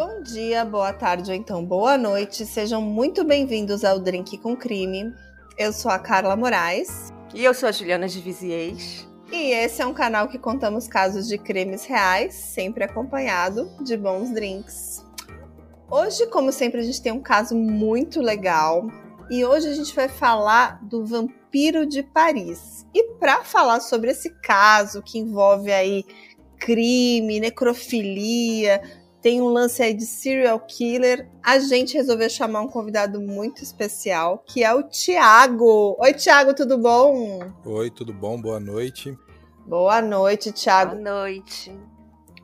Bom dia, boa tarde ou então boa noite. Sejam muito bem-vindos ao Drink com Crime. Eu sou a Carla Moraes. E eu sou a Juliana de Viziers. E esse é um canal que contamos casos de crimes reais, sempre acompanhado de bons drinks. Hoje, como sempre, a gente tem um caso muito legal. E hoje a gente vai falar do vampiro de Paris. E para falar sobre esse caso que envolve aí crime, necrofilia, tem um lance aí de serial killer, a gente resolveu chamar um convidado muito especial, que é o Tiago. Oi, Tiago, tudo bom? Oi, tudo bom? Boa noite. Boa noite, Tiago. Boa noite.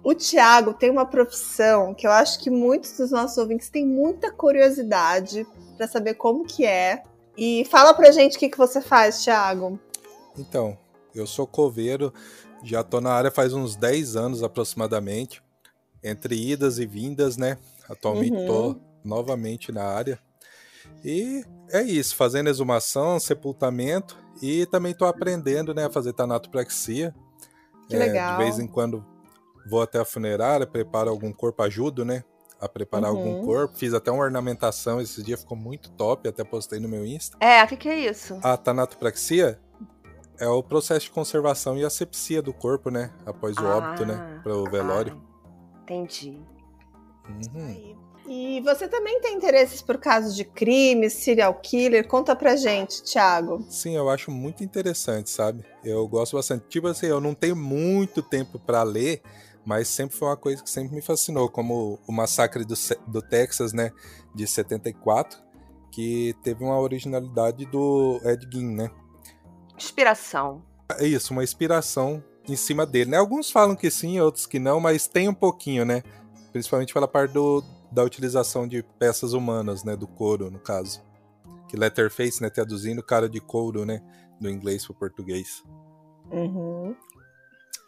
O Tiago tem uma profissão que eu acho que muitos dos nossos ouvintes têm muita curiosidade para saber como que é. E fala pra gente o que, que você faz, Tiago. Então, eu sou coveiro, já tô na área faz uns 10 anos aproximadamente entre idas e vindas, né? Atualmente uhum. tô novamente na área. E é isso, fazendo exumação, sepultamento e também tô aprendendo, né, a fazer tanatopraxia. Que é, legal. De vez em quando vou até a funerária, preparo algum corpo, ajudo, né, a preparar uhum. algum corpo. Fiz até uma ornamentação esse dia, ficou muito top, até postei no meu Insta. É, o que, que é isso? A tanatopraxia é o processo de conservação e asepsia do corpo, né, após o ah, óbito, né, para o velório. Ah. Entendi. Uhum. E você também tem interesses por casos de crimes, serial killer? Conta pra gente, Thiago. Sim, eu acho muito interessante, sabe? Eu gosto bastante. Tipo assim, eu não tenho muito tempo para ler, mas sempre foi uma coisa que sempre me fascinou, como o massacre do, do Texas, né, de 74, que teve uma originalidade do Ed Gein, né? Inspiração. É isso, uma inspiração em cima dele, né? Alguns falam que sim, outros que não, mas tem um pouquinho, né? Principalmente pela parte do, da utilização de peças humanas, né? Do couro, no caso. Que Letterface, né? Traduzindo cara de couro, né? Do inglês para o português. Uhum.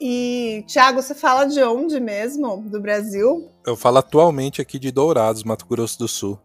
E, Thiago, você fala de onde mesmo? Do Brasil? Eu falo atualmente aqui de Dourados, Mato Grosso do Sul.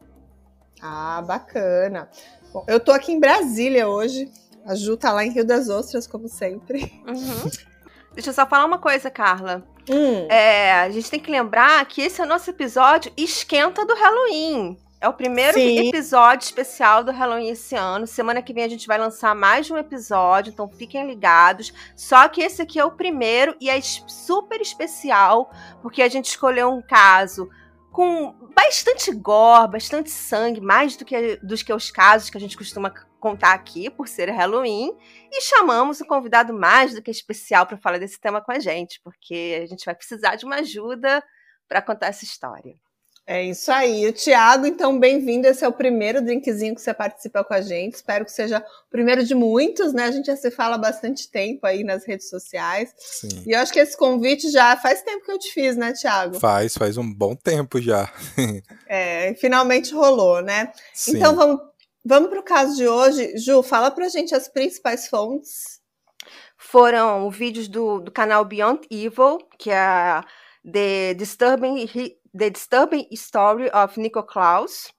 Ah, bacana. Bom, eu tô aqui em Brasília hoje. A Ju tá lá em Rio das Ostras, como sempre. Uhum. Deixa eu só falar uma coisa, Carla. Hum. É, a gente tem que lembrar que esse é o nosso episódio esquenta do Halloween. É o primeiro Sim. episódio especial do Halloween esse ano. Semana que vem a gente vai lançar mais de um episódio, então fiquem ligados. Só que esse aqui é o primeiro e é super especial, porque a gente escolheu um caso com bastante gore, bastante sangue, mais do que, dos que os casos que a gente costuma contar aqui, por ser Halloween, e chamamos um convidado mais do que especial para falar desse tema com a gente, porque a gente vai precisar de uma ajuda para contar essa história. É isso aí. O Thiago, então, bem-vindo. Esse é o primeiro drinkzinho que você participa com a gente. Espero que seja o primeiro de muitos, né? A gente já se fala há bastante tempo aí nas redes sociais. Sim. E eu acho que esse convite já faz tempo que eu te fiz, né, Thiago? Faz, faz um bom tempo já. é, finalmente rolou, né? Sim. Então vamos, vamos para o caso de hoje. Ju, fala pra gente as principais fontes. Foram vídeos do, do canal Beyond Evil, que é The Disturbing The Disturbing Story of Nico Klaus,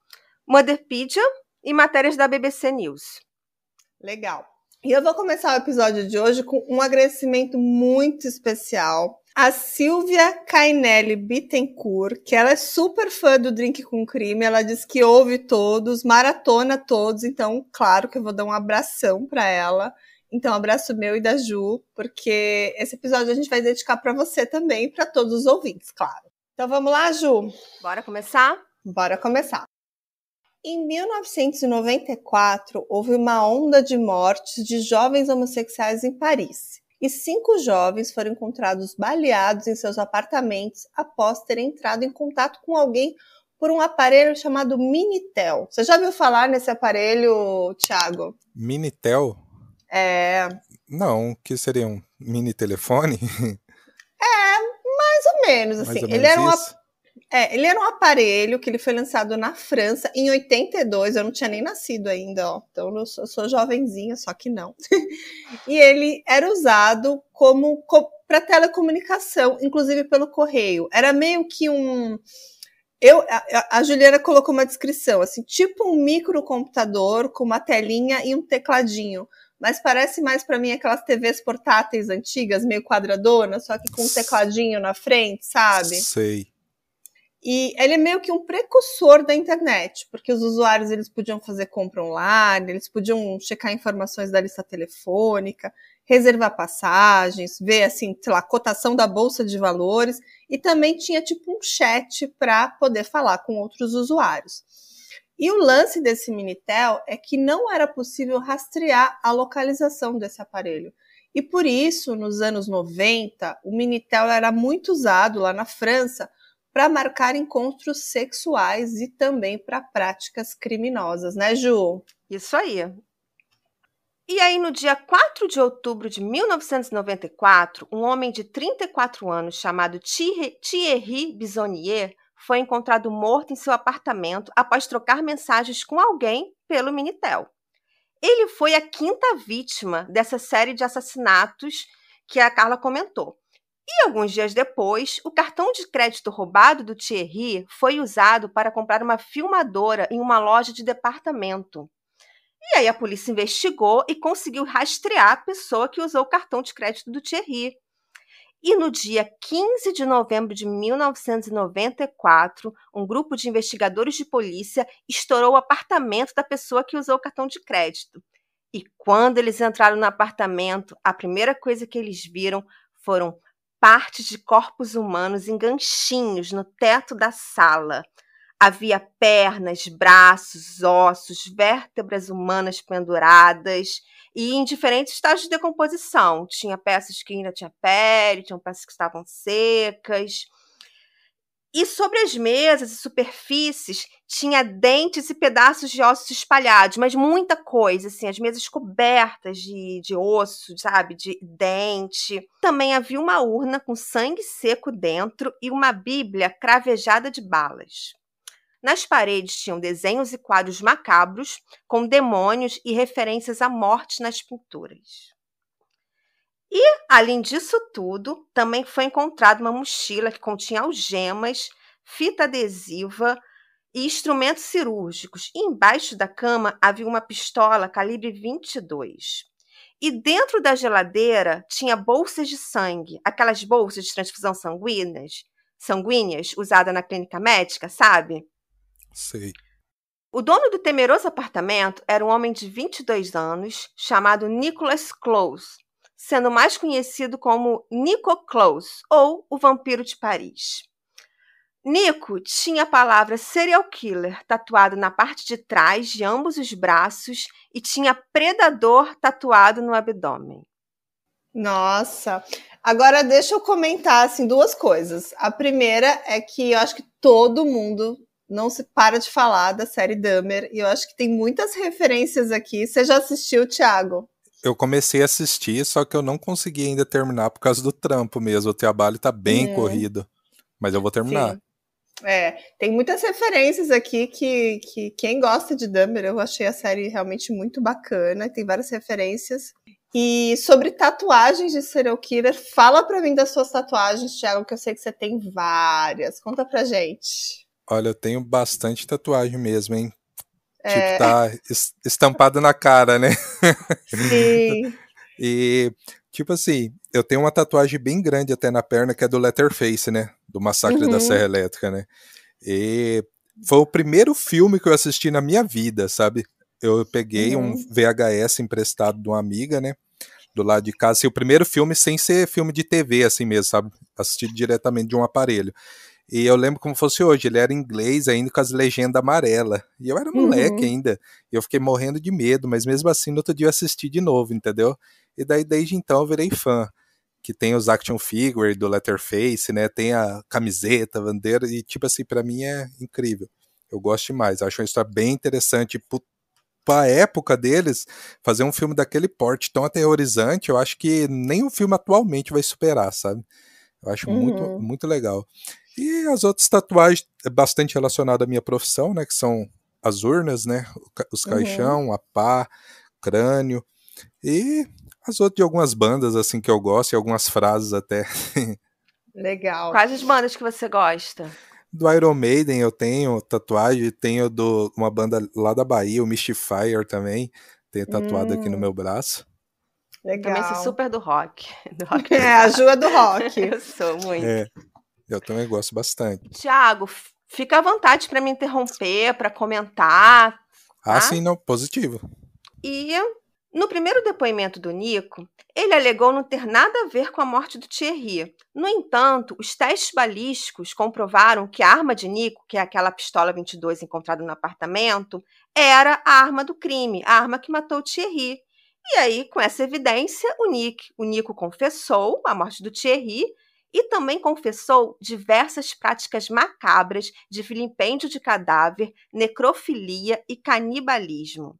Motherpedia e matérias da BBC News. Legal. E eu vou começar o episódio de hoje com um agradecimento muito especial a Silvia Cainelli Bittencourt, que ela é super fã do Drink com Crime, ela diz que ouve todos, maratona todos, então claro que eu vou dar um abração para ela. Então, abraço meu e da Ju, porque esse episódio a gente vai dedicar para você também para todos os ouvintes, claro. Então vamos lá, Ju? Bora começar? Bora começar. Em 1994, houve uma onda de mortes de jovens homossexuais em Paris. E cinco jovens foram encontrados baleados em seus apartamentos após terem entrado em contato com alguém por um aparelho chamado Minitel. Você já ouviu falar nesse aparelho, Thiago? Minitel? É. Não, que seria um mini telefone? É, mais ou menos, assim. ou ele, menos era um, é, ele era um aparelho que ele foi lançado na França em 82. Eu não tinha nem nascido ainda, ó. Então eu sou, eu sou jovenzinha, só que não. e ele era usado como co para telecomunicação, inclusive pelo correio. Era meio que um eu, a, a, Juliana colocou uma descrição, assim, tipo um microcomputador com uma telinha e um tecladinho mas parece mais para mim aquelas TVs portáteis antigas, meio quadradonas, só que com um tecladinho na frente, sabe? Sei. E ele é meio que um precursor da internet, porque os usuários eles podiam fazer compra online, eles podiam checar informações da lista telefônica, reservar passagens, ver assim, sei lá, cotação da bolsa de valores e também tinha tipo um chat para poder falar com outros usuários. E o lance desse Minitel é que não era possível rastrear a localização desse aparelho. E por isso, nos anos 90, o Minitel era muito usado lá na França para marcar encontros sexuais e também para práticas criminosas, né, Ju? Isso aí. E aí, no dia 4 de outubro de 1994, um homem de 34 anos chamado Thierry Bisonnier foi encontrado morto em seu apartamento após trocar mensagens com alguém pelo Minitel. Ele foi a quinta vítima dessa série de assassinatos que a Carla comentou. E alguns dias depois, o cartão de crédito roubado do Thierry foi usado para comprar uma filmadora em uma loja de departamento. E aí a polícia investigou e conseguiu rastrear a pessoa que usou o cartão de crédito do Thierry. E no dia 15 de novembro de 1994, um grupo de investigadores de polícia estourou o apartamento da pessoa que usou o cartão de crédito. E quando eles entraram no apartamento, a primeira coisa que eles viram foram partes de corpos humanos em ganchinhos no teto da sala. Havia pernas, braços, ossos, vértebras humanas penduradas e em diferentes estágios de decomposição. Tinha peças que ainda tinha pele, tinham peças que estavam secas. E sobre as mesas e superfícies tinha dentes e pedaços de ossos espalhados, mas muita coisa, assim, as mesas cobertas de, de osso, sabe, de dente. Também havia uma urna com sangue seco dentro e uma bíblia cravejada de balas. Nas paredes tinham desenhos e quadros macabros, com demônios e referências à morte nas pinturas. E, além disso tudo, também foi encontrada uma mochila que continha algemas, fita adesiva e instrumentos cirúrgicos. E embaixo da cama havia uma pistola calibre 22. E dentro da geladeira tinha bolsas de sangue, aquelas bolsas de transfusão sanguíneas, sanguíneas usada na clínica médica, sabe? Sei. O dono do temeroso apartamento era um homem de 22 anos chamado Nicholas Close, sendo mais conhecido como Nico Close ou o Vampiro de Paris. Nico tinha a palavra serial killer tatuado na parte de trás de ambos os braços e tinha predador tatuado no abdômen. Nossa. Agora deixa eu comentar assim duas coisas. A primeira é que eu acho que todo mundo não se para de falar da série Dahmer e eu acho que tem muitas referências aqui. Você já assistiu, Thiago? eu comecei a assistir, só que eu não consegui ainda terminar por causa do trampo mesmo. O trabalho tá bem uhum. corrido. Mas eu vou terminar. Sim. É, tem muitas referências aqui que, que quem gosta de Dumber, eu achei a série realmente muito bacana, tem várias referências. E sobre tatuagens de serial killer, fala pra mim das suas tatuagens, Thiago, que eu sei que você tem várias. Conta pra gente. Olha, eu tenho bastante tatuagem mesmo, hein? Tipo, é... tá estampado na cara, né? Sim. e, tipo assim, eu tenho uma tatuagem bem grande até na perna, que é do Letterface, né? Do Massacre uhum. da Serra Elétrica, né? E foi o primeiro filme que eu assisti na minha vida, sabe? Eu peguei uhum. um VHS emprestado de uma amiga, né? Do lado de casa, assim, o primeiro filme sem ser filme de TV, assim mesmo, sabe? Assistido diretamente de um aparelho. E eu lembro como fosse hoje, ele era inglês ainda com as legendas amarelas. E eu era moleque uhum. ainda. E eu fiquei morrendo de medo, mas mesmo assim no outro dia eu assisti de novo, entendeu? E daí desde então eu virei fã. Que tem os action figure do Letterface, né? Tem a camiseta, a bandeira, e tipo assim, para mim é incrível. Eu gosto demais, acho uma história bem interessante. Pra época deles, fazer um filme daquele porte tão aterrorizante, eu acho que nem o filme atualmente vai superar, sabe? Eu acho uhum. muito, muito legal. E as outras tatuagens é bastante relacionadas à minha profissão, né? Que são as urnas, né? Os uhum. caixão, uhum. a pá, crânio. E as outras de algumas bandas, assim, que eu gosto, e algumas frases até. Legal. Quais as bandas que você gosta? Do Iron Maiden eu tenho tatuagem, tenho do uma banda lá da Bahia, o Mystifier também, tenho tatuado hum. aqui no hum. meu braço. Legal. Também sou super do rock. Do rock é, a Ju é do rock. eu sou muito. É. Eu também gosto bastante. Tiago, fica à vontade para me interromper, para comentar. Ah, tá? sim, não, positivo. E no primeiro depoimento do Nico, ele alegou não ter nada a ver com a morte do Thierry. No entanto, os testes balísticos comprovaram que a arma de Nico, que é aquela pistola 22 encontrada no apartamento, era a arma do crime, a arma que matou o Thierry. E aí, com essa evidência, o, Nick, o Nico confessou a morte do Thierry e também confessou diversas práticas macabras de filipêndio de cadáver, necrofilia e canibalismo.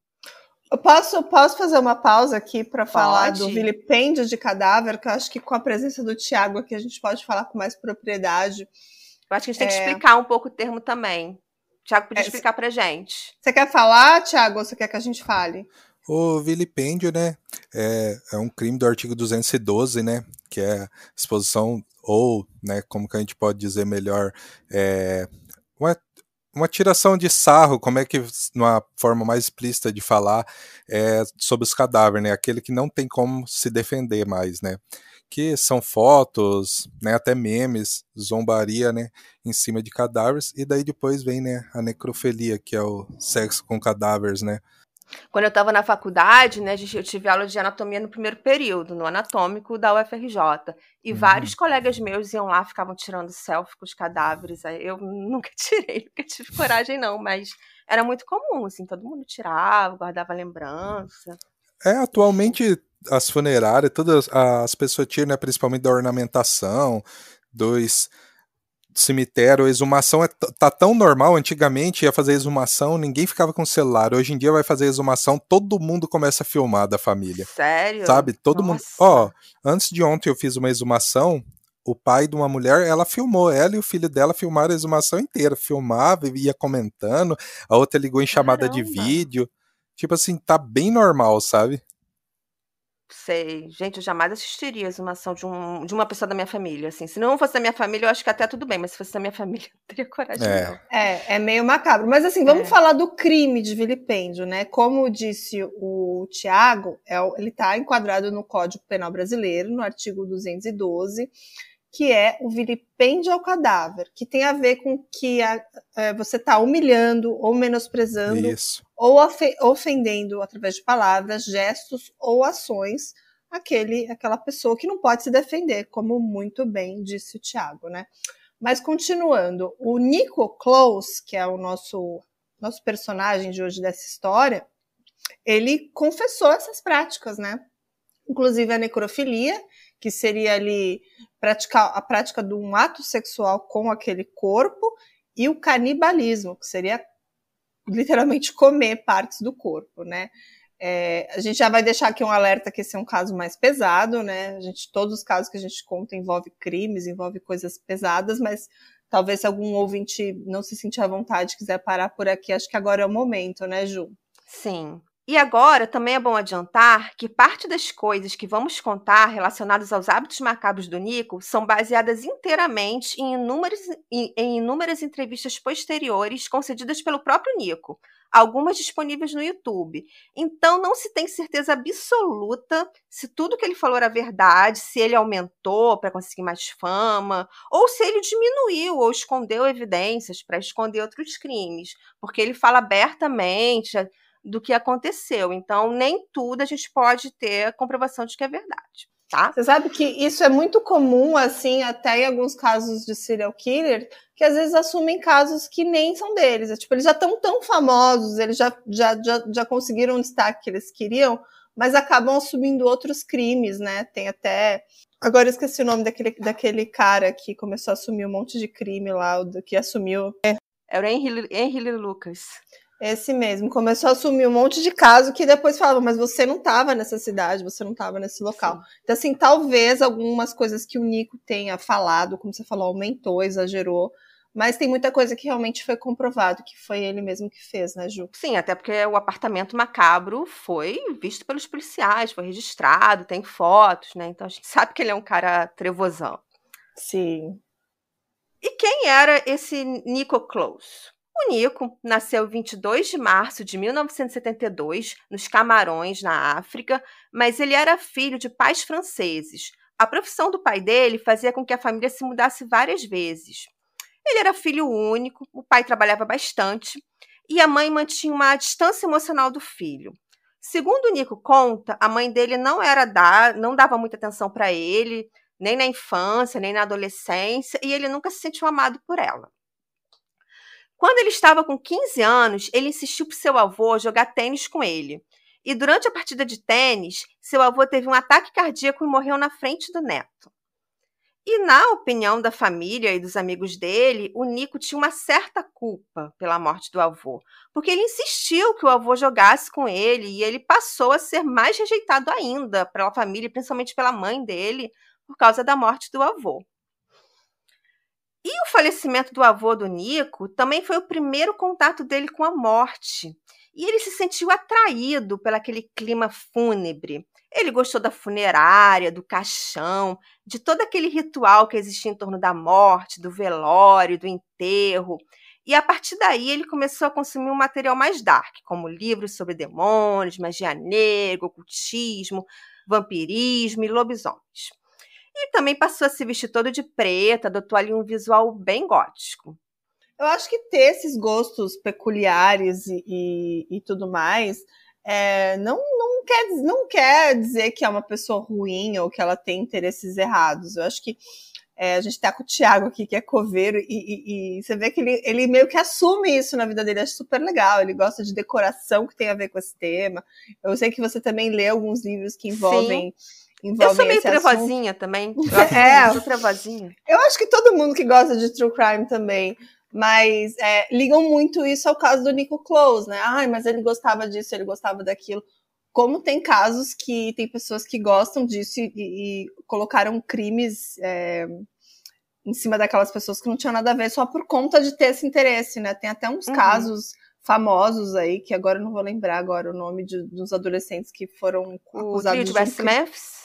Eu posso, posso fazer uma pausa aqui para falar do vilipêndio de cadáver, que eu acho que com a presença do Tiago aqui a gente pode falar com mais propriedade. Eu acho que a gente é... tem que é. explicar um pouco o termo também. O Tiago podia é, explicar pra gente. Você quer falar, Tiago, ou você quer que a gente fale? O vilipêndio, né, é, é um crime do artigo 212, né, que é exposição ou, né, como que a gente pode dizer melhor, é, uma uma tiração de sarro, como é que, numa forma mais explícita de falar, é sobre os cadáveres, né? Aquele que não tem como se defender mais, né? Que são fotos, né? Até memes, zombaria, né? Em cima de cadáveres. E daí depois vem, né? A necrofilia, que é o sexo com cadáveres, né? Quando eu estava na faculdade, né, eu tive aula de anatomia no primeiro período, no anatômico da UFRJ. E uhum. vários colegas meus iam lá, ficavam tirando selfie com os cadáveres. Eu nunca tirei, nunca tive coragem, não, mas era muito comum, assim, todo mundo tirava, guardava lembrança. É, atualmente as funerárias, todas as pessoas tiram, né, principalmente da ornamentação, dos cemitério, exumação é tá tão normal. Antigamente ia fazer exumação, ninguém ficava com celular. Hoje em dia vai fazer exumação, todo mundo começa a filmar da família. Sério? Sabe? Todo Nossa. mundo. Ó, antes de ontem eu fiz uma exumação. O pai de uma mulher, ela filmou, ela e o filho dela filmaram a exumação inteira, filmava, ia comentando, a outra ligou em chamada Caramba. de vídeo. Tipo assim, tá bem normal, sabe? Sei. Gente, eu jamais assistiria a exumação de, um, de uma pessoa da minha família, assim. Se não fosse da minha família, eu acho que até tudo bem, mas se fosse da minha família, eu não teria coragem, é. não. É, é meio macabro. Mas assim, vamos é. falar do crime de vilipêndio, né? Como disse o Tiago, é, ele está enquadrado no Código Penal Brasileiro, no artigo 212, que é o vilipêndio ao cadáver, que tem a ver com que a, é, você está humilhando ou menosprezando Isso. ou ofendendo através de palavras, gestos ou ações aquele, aquela pessoa que não pode se defender, como muito bem disse o Tiago, né? Mas continuando, o Nico Close, que é o nosso nosso personagem de hoje dessa história, ele confessou essas práticas, né? Inclusive a necrofilia, que seria ali praticar a prática de um ato sexual com aquele corpo, e o canibalismo, que seria literalmente comer partes do corpo, né? É, a gente já vai deixar aqui um alerta que esse é um caso mais pesado, né? A gente, todos os casos que a gente conta envolve crimes, envolve coisas pesadas, mas talvez se algum ouvinte não se sentir à vontade quiser parar por aqui, acho que agora é o momento, né, Ju? Sim. E agora também é bom adiantar que parte das coisas que vamos contar relacionadas aos hábitos macabros do Nico são baseadas inteiramente em inúmeras, em, em inúmeras entrevistas posteriores concedidas pelo próprio Nico, algumas disponíveis no YouTube. Então não se tem certeza absoluta se tudo que ele falou era verdade, se ele aumentou para conseguir mais fama, ou se ele diminuiu ou escondeu evidências para esconder outros crimes, porque ele fala abertamente do que aconteceu. Então, nem tudo a gente pode ter comprovação de que é verdade. Tá? Você sabe que isso é muito comum, assim, até em alguns casos de serial killer, que às vezes assumem casos que nem são deles. É, tipo, eles já estão tão famosos, eles já, já, já, já conseguiram o destaque que eles queriam, mas acabam assumindo outros crimes, né? Tem até. Agora eu esqueci o nome daquele, daquele cara que começou a assumir um monte de crime lá, que assumiu. Era o Henry, Henry Lucas. Esse mesmo. Começou a assumir um monte de caso que depois falava, mas você não estava nessa cidade, você não estava nesse local. Sim. Então, assim, talvez algumas coisas que o Nico tenha falado, como você falou, aumentou, exagerou. Mas tem muita coisa que realmente foi comprovado que foi ele mesmo que fez, né, Ju? Sim, até porque o apartamento macabro foi visto pelos policiais, foi registrado, tem fotos, né? Então a gente sabe que ele é um cara trevosão. Sim. E quem era esse Nico Close? O Nico nasceu 22 de março de 1972, nos Camarões, na África, mas ele era filho de pais franceses, A profissão do pai dele fazia com que a família se mudasse várias vezes. Ele era filho único, o pai trabalhava bastante e a mãe mantinha uma distância emocional do filho. Segundo o Nico conta, a mãe dele não era dar, não dava muita atenção para ele, nem na infância, nem na adolescência, e ele nunca se sentiu amado por ela. Quando ele estava com 15 anos, ele insistiu para seu avô jogar tênis com ele. E durante a partida de tênis, seu avô teve um ataque cardíaco e morreu na frente do neto. E na opinião da família e dos amigos dele, o Nico tinha uma certa culpa pela morte do avô, porque ele insistiu que o avô jogasse com ele e ele passou a ser mais rejeitado ainda pela família, principalmente pela mãe dele, por causa da morte do avô. E o falecimento do avô do Nico também foi o primeiro contato dele com a morte. E ele se sentiu atraído pelaquele clima fúnebre. Ele gostou da funerária, do caixão, de todo aquele ritual que existia em torno da morte, do velório, do enterro. E a partir daí ele começou a consumir um material mais dark, como livros sobre demônios, magia negra, ocultismo, vampirismo e lobisomens. E também passou a se vestir todo de preta, adotou ali um visual bem gótico. Eu acho que ter esses gostos peculiares e, e, e tudo mais é, não, não, quer, não quer dizer que é uma pessoa ruim ou que ela tem interesses errados. Eu acho que é, a gente tá com o Thiago aqui, que é coveiro, e, e, e, você vê que ele, ele meio que assume isso na vida dele, acho super legal. Ele gosta de decoração que tem a ver com esse tema. Eu sei que você também lê alguns livros que envolvem. Envolvem eu sou meio trevozinha assunto. também. Eu é, sou trevozinha. Eu acho que todo mundo que gosta de true crime também. Mas é, ligam muito isso ao caso do Nico Close, né? Ai, mas ele gostava disso, ele gostava daquilo. Como tem casos que tem pessoas que gostam disso e, e colocaram crimes é, em cima daquelas pessoas que não tinham nada a ver só por conta de ter esse interesse, né? Tem até uns uhum. casos famosos aí, que agora eu não vou lembrar agora o nome de, dos adolescentes que foram o acusados de... O West Memphis?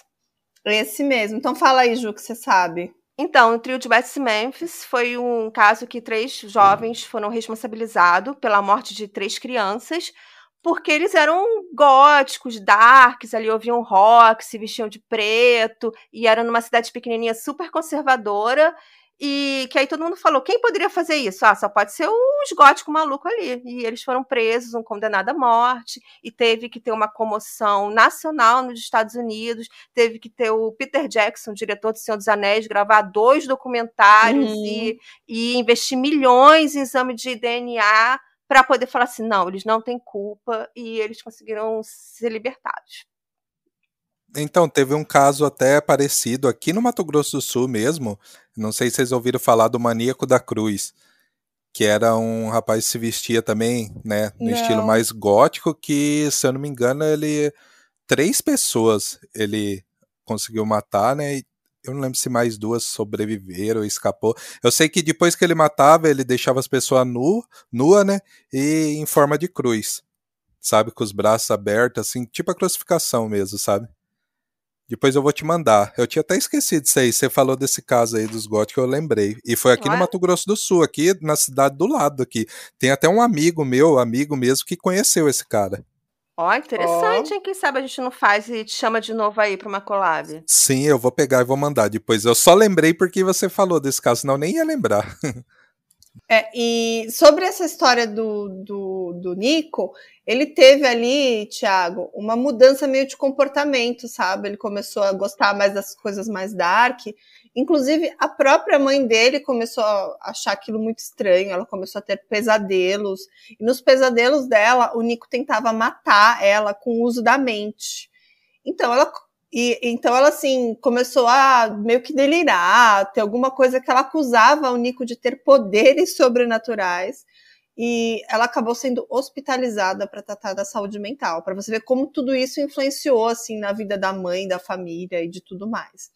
Esse mesmo. Então fala aí, Ju, que você sabe. Então, o trio de Betsy Memphis foi um caso que três jovens foram responsabilizados pela morte de três crianças, porque eles eram góticos, darks, ali ouviam rock, se vestiam de preto, e eram numa cidade pequenininha super conservadora, e que aí todo mundo falou: quem poderia fazer isso? Ah, só pode ser os góticos malucos ali. E eles foram presos, um condenado à morte, e teve que ter uma comoção nacional nos Estados Unidos. Teve que ter o Peter Jackson, diretor do Senhor dos Anéis, gravar dois documentários uhum. e, e investir milhões em exame de DNA para poder falar assim: não, eles não têm culpa e eles conseguiram ser libertados. Então, teve um caso até parecido aqui no Mato Grosso do Sul mesmo. Não sei se vocês ouviram falar do Maníaco da Cruz, que era um rapaz que se vestia também, né, no não. estilo mais gótico, que, se eu não me engano, ele três pessoas ele conseguiu matar, né? Eu não lembro se mais duas sobreviveram, escapou. Eu sei que depois que ele matava, ele deixava as pessoas nu, nua, né? E em forma de cruz. Sabe, com os braços abertos, assim, tipo a crucificação mesmo, sabe? Depois eu vou te mandar. Eu tinha até esquecido disso aí. Você falou desse caso aí dos góticos, eu lembrei. E foi aqui no Mato Grosso do Sul, aqui na cidade do lado aqui. Tem até um amigo meu, amigo mesmo, que conheceu esse cara. Ó, oh, interessante, oh. hein? Quem sabe a gente não faz e te chama de novo aí pra uma collab. Sim, eu vou pegar e vou mandar depois. Eu só lembrei porque você falou desse caso, senão nem ia lembrar. É, e sobre essa história do, do, do Nico, ele teve ali, Thiago, uma mudança meio de comportamento, sabe? Ele começou a gostar mais das coisas mais dark. Inclusive, a própria mãe dele começou a achar aquilo muito estranho, ela começou a ter pesadelos. E nos pesadelos dela, o Nico tentava matar ela com o uso da mente. Então, ela e então ela assim começou a meio que delirar, ter alguma coisa que ela acusava o Nico de ter poderes sobrenaturais e ela acabou sendo hospitalizada para tratar da saúde mental, para você ver como tudo isso influenciou assim na vida da mãe, da família e de tudo mais.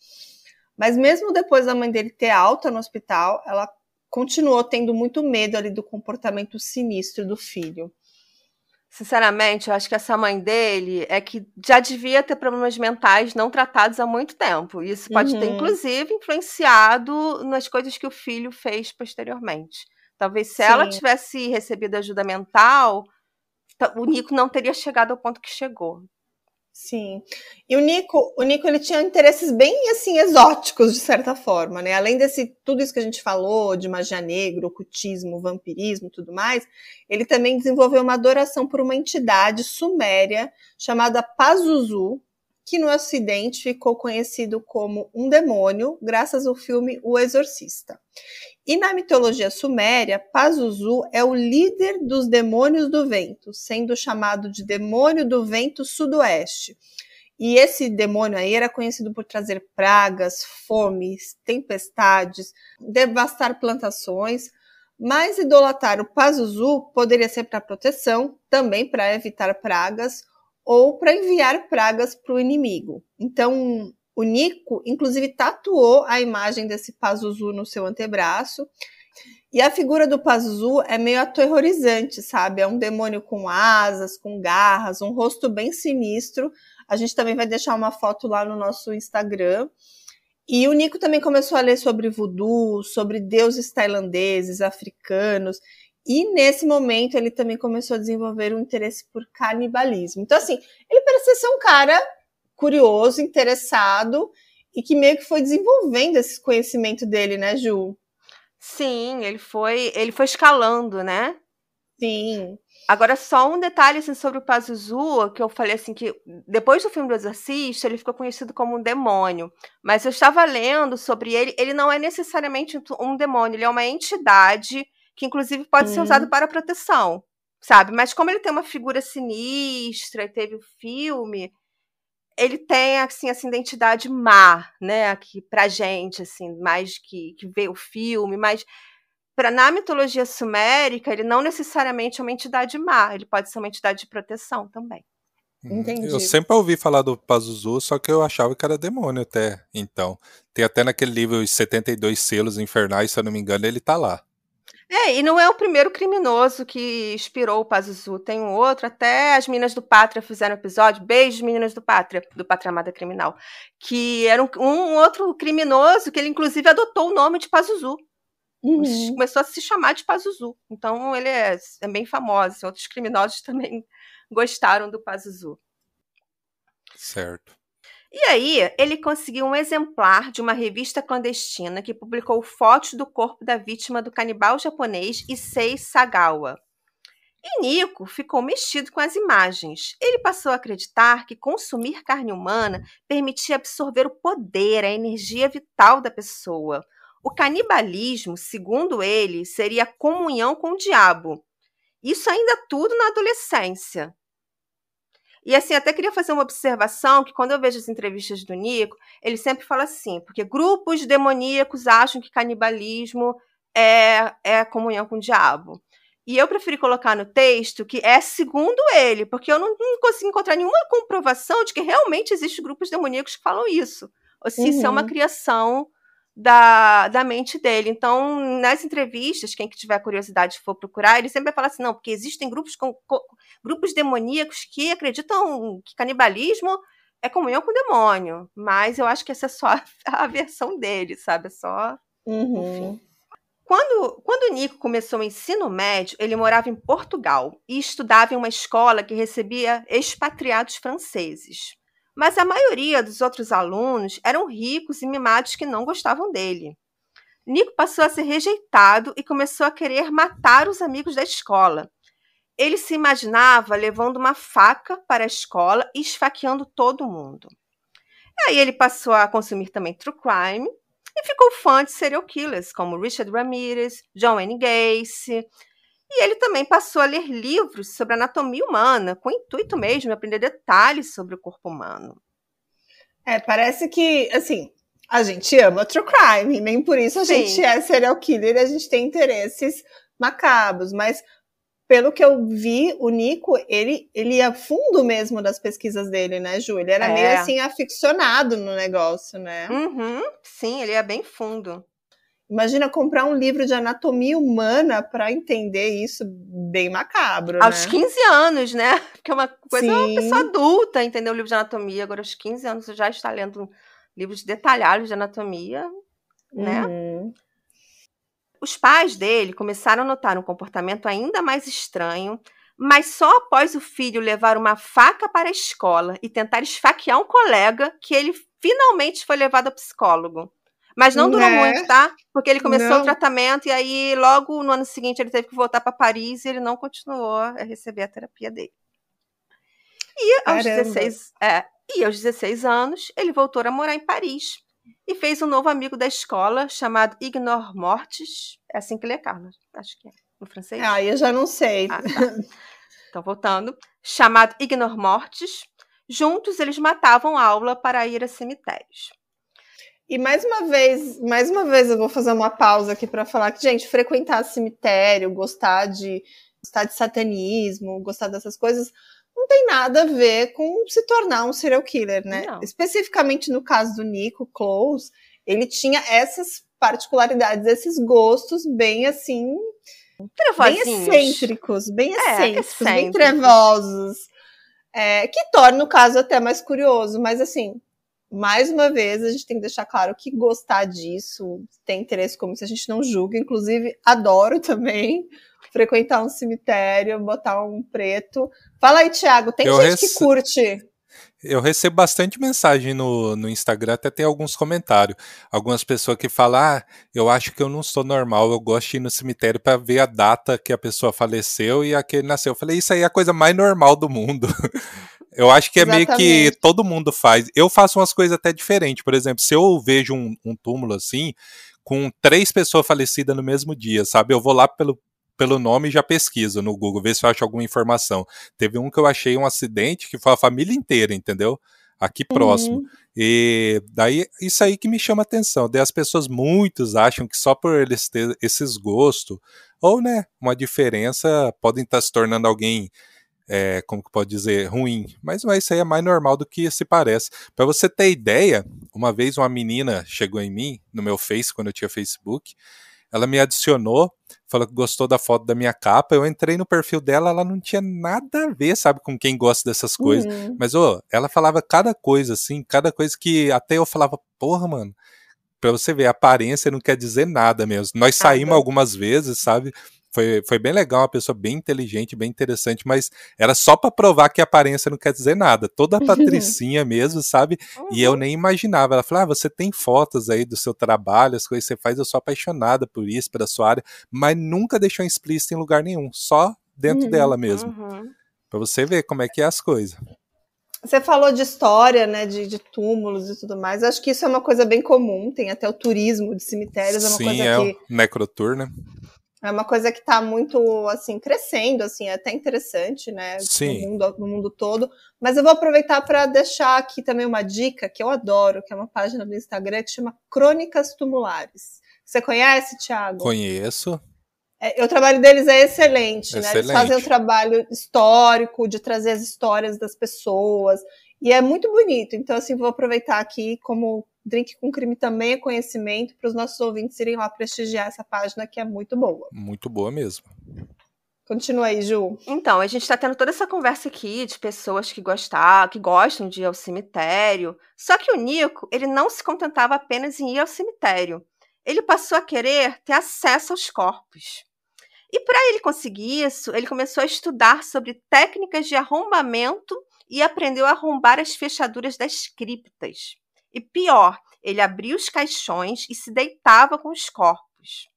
Mas mesmo depois da mãe dele ter alta no hospital, ela continuou tendo muito medo ali do comportamento sinistro do filho. Sinceramente, eu acho que essa mãe dele é que já devia ter problemas mentais não tratados há muito tempo. Isso pode uhum. ter, inclusive, influenciado nas coisas que o filho fez posteriormente. Talvez se Sim. ela tivesse recebido ajuda mental, o Nico não teria chegado ao ponto que chegou. Sim. E o Nico, o Nico ele tinha interesses bem assim exóticos de certa forma, né? Além desse tudo isso que a gente falou de magia negra, ocultismo, vampirismo, tudo mais, ele também desenvolveu uma adoração por uma entidade suméria chamada Pazuzu, que no Ocidente ficou conhecido como um demônio, graças ao filme O Exorcista. E na mitologia suméria, Pazuzu é o líder dos demônios do vento, sendo chamado de demônio do vento sudoeste. E esse demônio aí era conhecido por trazer pragas, fomes, tempestades, devastar plantações, mas idolatar o Pazuzu poderia ser para proteção, também para evitar pragas ou para enviar pragas para o inimigo. Então, o Nico, inclusive, tatuou a imagem desse Pazuzu no seu antebraço. E a figura do Pazuzu é meio aterrorizante, sabe? É um demônio com asas, com garras, um rosto bem sinistro. A gente também vai deixar uma foto lá no nosso Instagram. E o Nico também começou a ler sobre voodoo, sobre deuses tailandeses, africanos. E nesse momento ele também começou a desenvolver um interesse por canibalismo. Então, assim, ele parecia ser um cara curioso, interessado e que meio que foi desenvolvendo esse conhecimento dele, né, Ju? Sim, ele foi, ele foi escalando, né? Sim. Agora, só um detalhe assim, sobre o Pazuzu, que eu falei assim, que depois do filme do Exorcista, ele ficou conhecido como um demônio. Mas eu estava lendo sobre ele, ele não é necessariamente um demônio, ele é uma entidade que inclusive pode ser usado para proteção, sabe? Mas como ele tem uma figura sinistra e teve o filme, ele tem assim essa identidade má, né, aqui pra gente assim, mais que que vê o filme, mas para na mitologia sumérica, ele não necessariamente é uma entidade má, ele pode ser uma entidade de proteção também. Uhum. Entendi. Eu sempre ouvi falar do Pazuzu, só que eu achava que era demônio até então. Tem até naquele livro Os 72 Selos Infernais, se eu não me engano, ele tá lá. É, e não é o primeiro criminoso que inspirou o Pazuzu. Tem um outro, até as Minas do Pátria fizeram episódio, beijos Meninas do Pátria, do Pátria Amada Criminal, que era um, um, outro criminoso que ele inclusive adotou o nome de Pazuzu. Uhum. Começou a se chamar de Pazuzu. Então ele é, é bem famoso. Outros criminosos também gostaram do Pazuzu. Certo. E aí, ele conseguiu um exemplar de uma revista clandestina que publicou fotos do corpo da vítima do canibal japonês Issei Sagawa. E Nico ficou mexido com as imagens. Ele passou a acreditar que consumir carne humana permitia absorver o poder, a energia vital da pessoa. O canibalismo, segundo ele, seria comunhão com o diabo. Isso ainda tudo na adolescência. E assim, até queria fazer uma observação que quando eu vejo as entrevistas do Nico, ele sempre fala assim, porque grupos demoníacos acham que canibalismo é, é comunhão com o diabo. E eu preferi colocar no texto que é segundo ele, porque eu não, não consigo encontrar nenhuma comprovação de que realmente existem grupos demoníacos que falam isso. Ou se uhum. isso é uma uhum. criação da, da mente dele. Então, nas entrevistas, quem que tiver curiosidade for procurar, ele sempre vai falar assim, não, porque existem grupos, com, com, grupos demoníacos que acreditam que canibalismo é comunhão com o demônio. Mas eu acho que essa é só a versão dele, sabe? É só. Uhum. Quando, quando o Nico começou o ensino médio, ele morava em Portugal e estudava em uma escola que recebia expatriados franceses. Mas a maioria dos outros alunos eram ricos e mimados que não gostavam dele. Nico passou a ser rejeitado e começou a querer matar os amigos da escola. Ele se imaginava levando uma faca para a escola e esfaqueando todo mundo. Aí ele passou a consumir também true crime e ficou fã de serial killers como Richard Ramirez, John Wayne Gacy, e ele também passou a ler livros sobre anatomia humana, com o intuito mesmo de aprender detalhes sobre o corpo humano. É, parece que, assim, a gente ama true crime, nem por isso a Sim. gente é serial killer e a gente tem interesses macabros, mas pelo que eu vi, o Nico, ele, ele ia fundo mesmo das pesquisas dele, né, Ju? Ele era é. meio assim aficionado no negócio, né? Uhum, sim, ele ia bem fundo. Imagina comprar um livro de anatomia humana para entender isso bem macabro. Aos né? 15 anos, né? Porque é uma coisa Sim. uma pessoa adulta entender o livro de anatomia. Agora, aos 15 anos, você já está lendo livros detalhados de anatomia, né? Uhum. Os pais dele começaram a notar um comportamento ainda mais estranho mas só após o filho levar uma faca para a escola e tentar esfaquear um colega que ele finalmente foi levado ao psicólogo. Mas não durou né? muito, tá? Porque ele começou não. o tratamento e aí logo no ano seguinte ele teve que voltar para Paris e ele não continuou a receber a terapia dele. E aos, 16, é, e aos 16 anos ele voltou a morar em Paris e fez um novo amigo da escola chamado Ignor Mortis. É assim que ele é, Carlos? Acho que é. No francês? Ah, eu já não sei. Ah, tá. então, voltando. Chamado Ignor Mortis. Juntos eles matavam aula para ir a cemitérios. E mais uma vez, mais uma vez eu vou fazer uma pausa aqui para falar que, gente, frequentar cemitério, gostar de gostar de satanismo, gostar dessas coisas, não tem nada a ver com se tornar um serial killer, né? Não. Especificamente no caso do Nico Close, ele tinha essas particularidades, esses gostos bem assim, bem excêntricos, bem é, excêntricos, bem trevosos, é, que torna o caso até mais curioso, mas assim, mais uma vez, a gente tem que deixar claro que gostar disso, tem interesse como se a gente não julga, inclusive adoro também frequentar um cemitério, botar um preto. Fala aí, Thiago, tem eu gente rece... que curte. Eu recebo bastante mensagem no, no Instagram, até tem alguns comentários. Algumas pessoas que falam: Ah, eu acho que eu não sou normal, eu gosto de ir no cemitério para ver a data que a pessoa faleceu e a que ele nasceu. Eu falei: Isso aí é a coisa mais normal do mundo. Eu acho que é Exatamente. meio que todo mundo faz. Eu faço umas coisas até diferentes. Por exemplo, se eu vejo um, um túmulo assim, com três pessoas falecidas no mesmo dia, sabe? Eu vou lá pelo, pelo nome e já pesquiso no Google, ver se eu acho alguma informação. Teve um que eu achei um acidente que foi a família inteira, entendeu? Aqui próximo. Uhum. E daí, isso aí que me chama atenção. Daí as pessoas, muitos acham que só por eles ter esses gostos, ou, né, uma diferença, podem estar se tornando alguém é, como que pode dizer, ruim. Mas, mas isso aí é mais normal do que se parece. Para você ter ideia, uma vez uma menina chegou em mim, no meu Face, quando eu tinha Facebook, ela me adicionou, falou que gostou da foto da minha capa. Eu entrei no perfil dela, ela não tinha nada a ver, sabe, com quem gosta dessas coisas. Uhum. Mas, ô, ela falava cada coisa, assim, cada coisa que até eu falava, porra, mano. Pra você ver, aparência não quer dizer nada mesmo. Nós saímos algumas vezes, sabe? Foi, foi bem legal, uma pessoa bem inteligente, bem interessante, mas era só para provar que aparência não quer dizer nada. Toda patricinha mesmo, sabe? Uhum. E eu uhum. nem imaginava. Ela falou: ah, você tem fotos aí do seu trabalho, as coisas que você faz, eu sou apaixonada por isso, pela sua área, mas nunca deixou explícito em lugar nenhum, só dentro uhum. dela mesmo. Uhum. Para você ver como é que é as coisas. Você falou de história, né, de, de, túmulos e tudo mais. acho que isso é uma coisa bem comum. Tem até o turismo de cemitérios, é uma Sim, coisa é que... o necrotour, né? É uma coisa que está muito, assim, crescendo, assim, é até interessante, né? Sim. No mundo, no mundo todo. Mas eu vou aproveitar para deixar aqui também uma dica que eu adoro, que é uma página do Instagram que chama Crônicas Tumulares. Você conhece, Thiago? Conheço. É, o trabalho deles é excelente, excelente, né? Eles fazem um trabalho histórico de trazer as histórias das pessoas. E é muito bonito. Então, assim, vou aproveitar aqui como Drink com Crime também é conhecimento para os nossos ouvintes irem lá prestigiar essa página que é muito boa. Muito boa mesmo. Continua aí, Ju. Então, a gente está tendo toda essa conversa aqui de pessoas que gostar, que gostam de ir ao cemitério. Só que o Nico, ele não se contentava apenas em ir ao cemitério. Ele passou a querer ter acesso aos corpos. E para ele conseguir isso, ele começou a estudar sobre técnicas de arrombamento e aprendeu a arrombar as fechaduras das criptas. E pior, ele abria os caixões e se deitava com os corpos.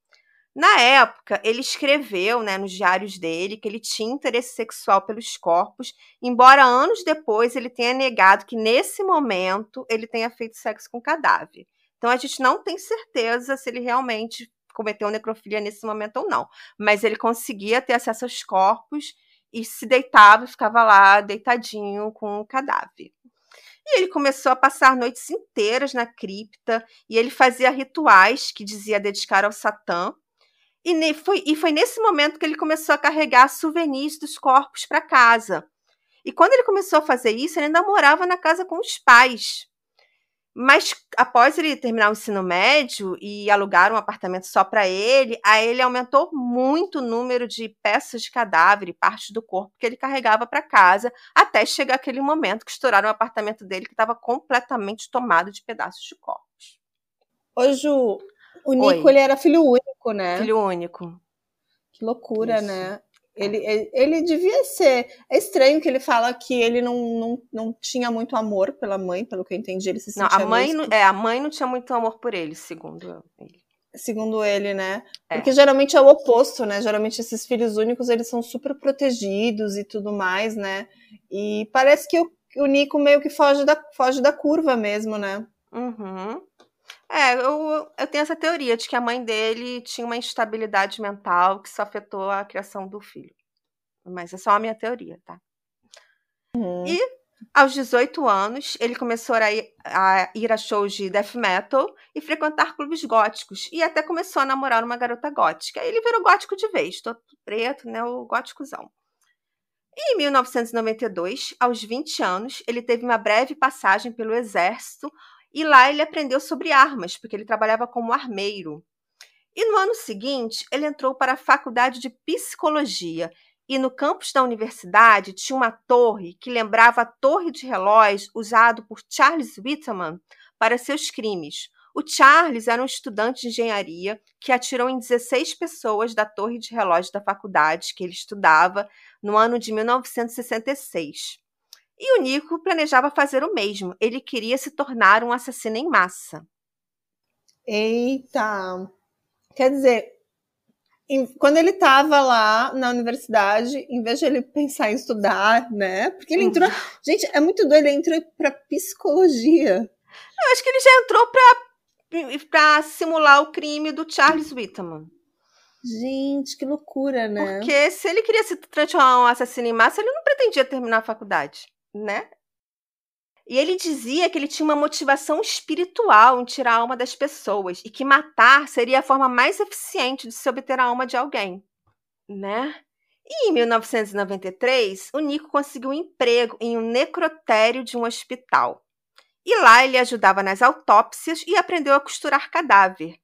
Na época, ele escreveu né, nos diários dele que ele tinha interesse sexual pelos corpos, embora anos depois ele tenha negado que nesse momento ele tenha feito sexo com cadáver. Então a gente não tem certeza se ele realmente cometeu necrofilia nesse momento ou não, mas ele conseguia ter acesso aos corpos e se deitava ficava lá deitadinho com o cadáver. E ele começou a passar noites inteiras na cripta e ele fazia rituais que dizia dedicar ao Satã. E foi, e foi nesse momento que ele começou a carregar souvenirs dos corpos para casa. E quando ele começou a fazer isso, ele ainda morava na casa com os pais. Mas após ele terminar o ensino médio e alugar um apartamento só para ele, aí ele aumentou muito o número de peças de cadáver e partes do corpo que ele carregava para casa, até chegar aquele momento que estouraram o apartamento dele que estava completamente tomado de pedaços de corpos. Ô Ju, o Nico ele era filho único, né? Filho único. Que loucura, Isso. né? Ele, ele, devia ser. É estranho que ele fala que ele não, não, não tinha muito amor pela mãe, pelo que eu entendi. Ele se sentia não, a mãe não, é, a mãe não tinha muito amor por ele, segundo ele. Segundo ele, né? É. Porque geralmente é o oposto, né? Geralmente esses filhos únicos, eles são super protegidos e tudo mais, né? E parece que o, o Nico meio que foge da, foge da curva mesmo, né? Uhum. É, eu, eu tenho essa teoria de que a mãe dele tinha uma instabilidade mental que só afetou a criação do filho. Mas é só a minha teoria, tá? Uhum. E aos 18 anos, ele começou a ir, a ir a shows de death metal e frequentar clubes góticos. E até começou a namorar uma garota gótica. Ele virou gótico de vez, todo preto, né? O góticozão. E em 1992, aos 20 anos, ele teve uma breve passagem pelo exército, e lá ele aprendeu sobre armas, porque ele trabalhava como armeiro. E no ano seguinte, ele entrou para a faculdade de psicologia. E no campus da universidade tinha uma torre que lembrava a torre de relógio usado por Charles Whitman para seus crimes. O Charles era um estudante de engenharia que atirou em 16 pessoas da torre de relógio da faculdade que ele estudava no ano de 1966. E o Nico planejava fazer o mesmo. Ele queria se tornar um assassino em massa. Eita! Quer dizer, quando ele estava lá na universidade, em vez de ele pensar em estudar, né? Porque ele entrou. Uhum. Gente, é muito doido, ele entrou para psicologia. Eu acho que ele já entrou para simular o crime do Charles Whitman. Gente, que loucura, né? Porque se ele queria se transformar um assassino em massa, ele não pretendia terminar a faculdade né? E ele dizia que ele tinha uma motivação espiritual em tirar a alma das pessoas e que matar seria a forma mais eficiente de se obter a alma de alguém, né? E em 1993, o Nico conseguiu um emprego em um necrotério de um hospital. E lá ele ajudava nas autópsias e aprendeu a costurar cadáver.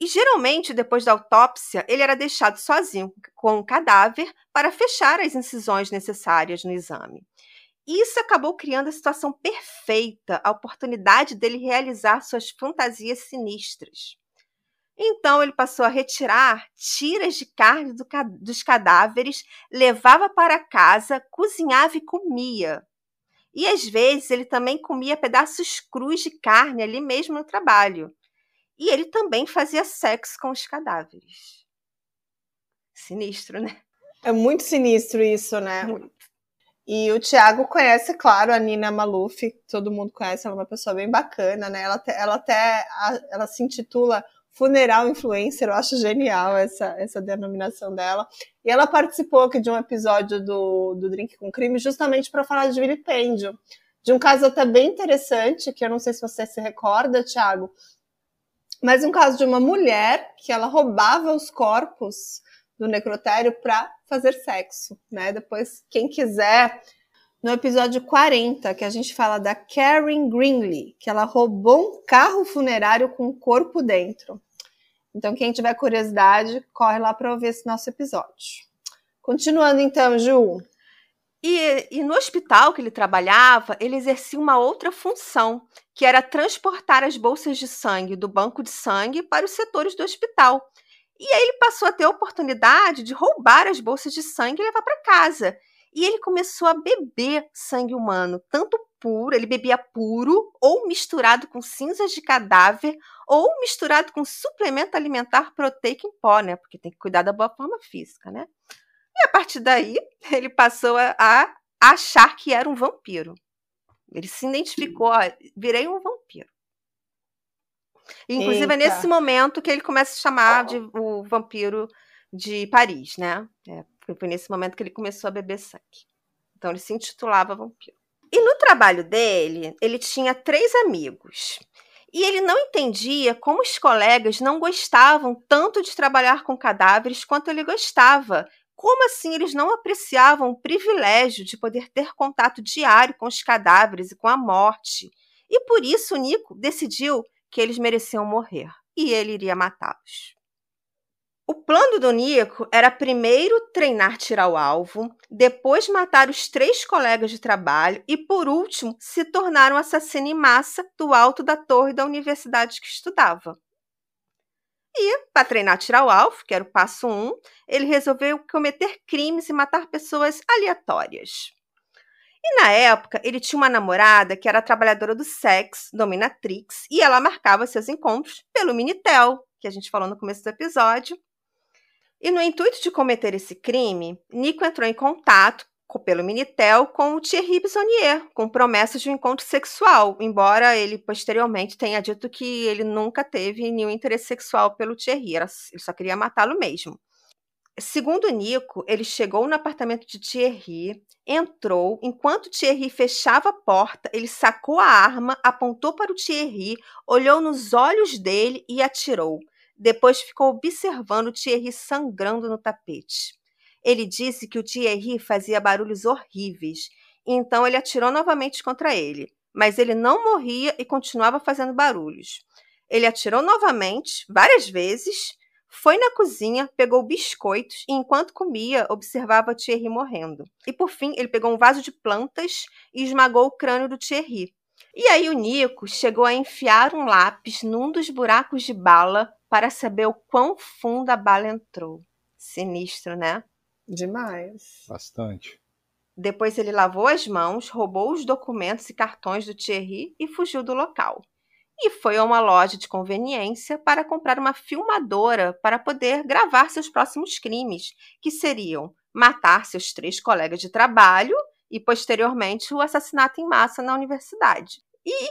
E geralmente, depois da autópsia, ele era deixado sozinho com o cadáver para fechar as incisões necessárias no exame. Isso acabou criando a situação perfeita, a oportunidade dele realizar suas fantasias sinistras. Então ele passou a retirar tiras de carne do, dos cadáveres, levava para casa, cozinhava e comia. E às vezes ele também comia pedaços crus de carne ali mesmo no trabalho. E ele também fazia sexo com os cadáveres. Sinistro, né? É muito sinistro isso, né? E o Thiago conhece, claro, a Nina Maluf, todo mundo conhece, ela é uma pessoa bem bacana, né? Ela, ela até ela se intitula Funeral Influencer, eu acho genial essa, essa denominação dela. E ela participou aqui de um episódio do, do Drink com Crime justamente para falar de vilipêndio. De um caso até bem interessante, que eu não sei se você se recorda, Thiago, mas um caso de uma mulher que ela roubava os corpos do necrotério para fazer sexo, né? Depois, quem quiser, no episódio 40, que a gente fala da Karen Greenlee, que ela roubou um carro funerário com o corpo dentro. Então, quem tiver curiosidade, corre lá para ouvir esse nosso episódio. Continuando então, Ju. E, e, no hospital que ele trabalhava, ele exercia uma outra função, que era transportar as bolsas de sangue do banco de sangue para os setores do hospital. E aí ele passou a ter a oportunidade de roubar as bolsas de sangue e levar para casa. E ele começou a beber sangue humano, tanto puro, ele bebia puro, ou misturado com cinzas de cadáver, ou misturado com suplemento alimentar proteico em pó, né? Porque tem que cuidar da boa forma física, né? E a partir daí, ele passou a, a achar que era um vampiro. Ele se identificou, ó, virei um vampiro. Inclusive, Eita. é nesse momento que ele começa a chamar de o vampiro de Paris, né? É, foi nesse momento que ele começou a beber sangue. Então, ele se intitulava vampiro. E no trabalho dele, ele tinha três amigos. E ele não entendia como os colegas não gostavam tanto de trabalhar com cadáveres quanto ele gostava. Como assim eles não apreciavam o privilégio de poder ter contato diário com os cadáveres e com a morte? E por isso o Nico decidiu que eles mereciam morrer e ele iria matá-los. O plano do Nico era primeiro treinar tirar o alvo, depois matar os três colegas de trabalho e, por último, se tornar um assassino em massa do alto da torre da universidade que estudava. E, para treinar tirar o alvo, que era o passo 1, um, ele resolveu cometer crimes e matar pessoas aleatórias. E na época, ele tinha uma namorada que era trabalhadora do sexo, dominatrix, e ela marcava seus encontros pelo Minitel, que a gente falou no começo do episódio. E no intuito de cometer esse crime, Nico entrou em contato pelo Minitel com o Thierry Bisonnier, com promessas de um encontro sexual, embora ele posteriormente tenha dito que ele nunca teve nenhum interesse sexual pelo Thierry, ele só queria matá-lo mesmo. Segundo Nico, ele chegou no apartamento de Thierry, entrou, enquanto Thierry fechava a porta, ele sacou a arma, apontou para o Thierry, olhou nos olhos dele e atirou. Depois ficou observando Thierry sangrando no tapete. Ele disse que o Thierry fazia barulhos horríveis, então ele atirou novamente contra ele, mas ele não morria e continuava fazendo barulhos. Ele atirou novamente, várias vezes, foi na cozinha, pegou biscoitos e, enquanto comia, observava Thierry morrendo. E por fim, ele pegou um vaso de plantas e esmagou o crânio do Thierry. E aí o Nico chegou a enfiar um lápis num dos buracos de bala para saber o quão fundo a bala entrou. Sinistro, né? Demais. Bastante. Depois ele lavou as mãos, roubou os documentos e cartões do Thierry e fugiu do local e foi a uma loja de conveniência para comprar uma filmadora para poder gravar seus próximos crimes, que seriam matar seus três colegas de trabalho e, posteriormente, o assassinato em massa na universidade. E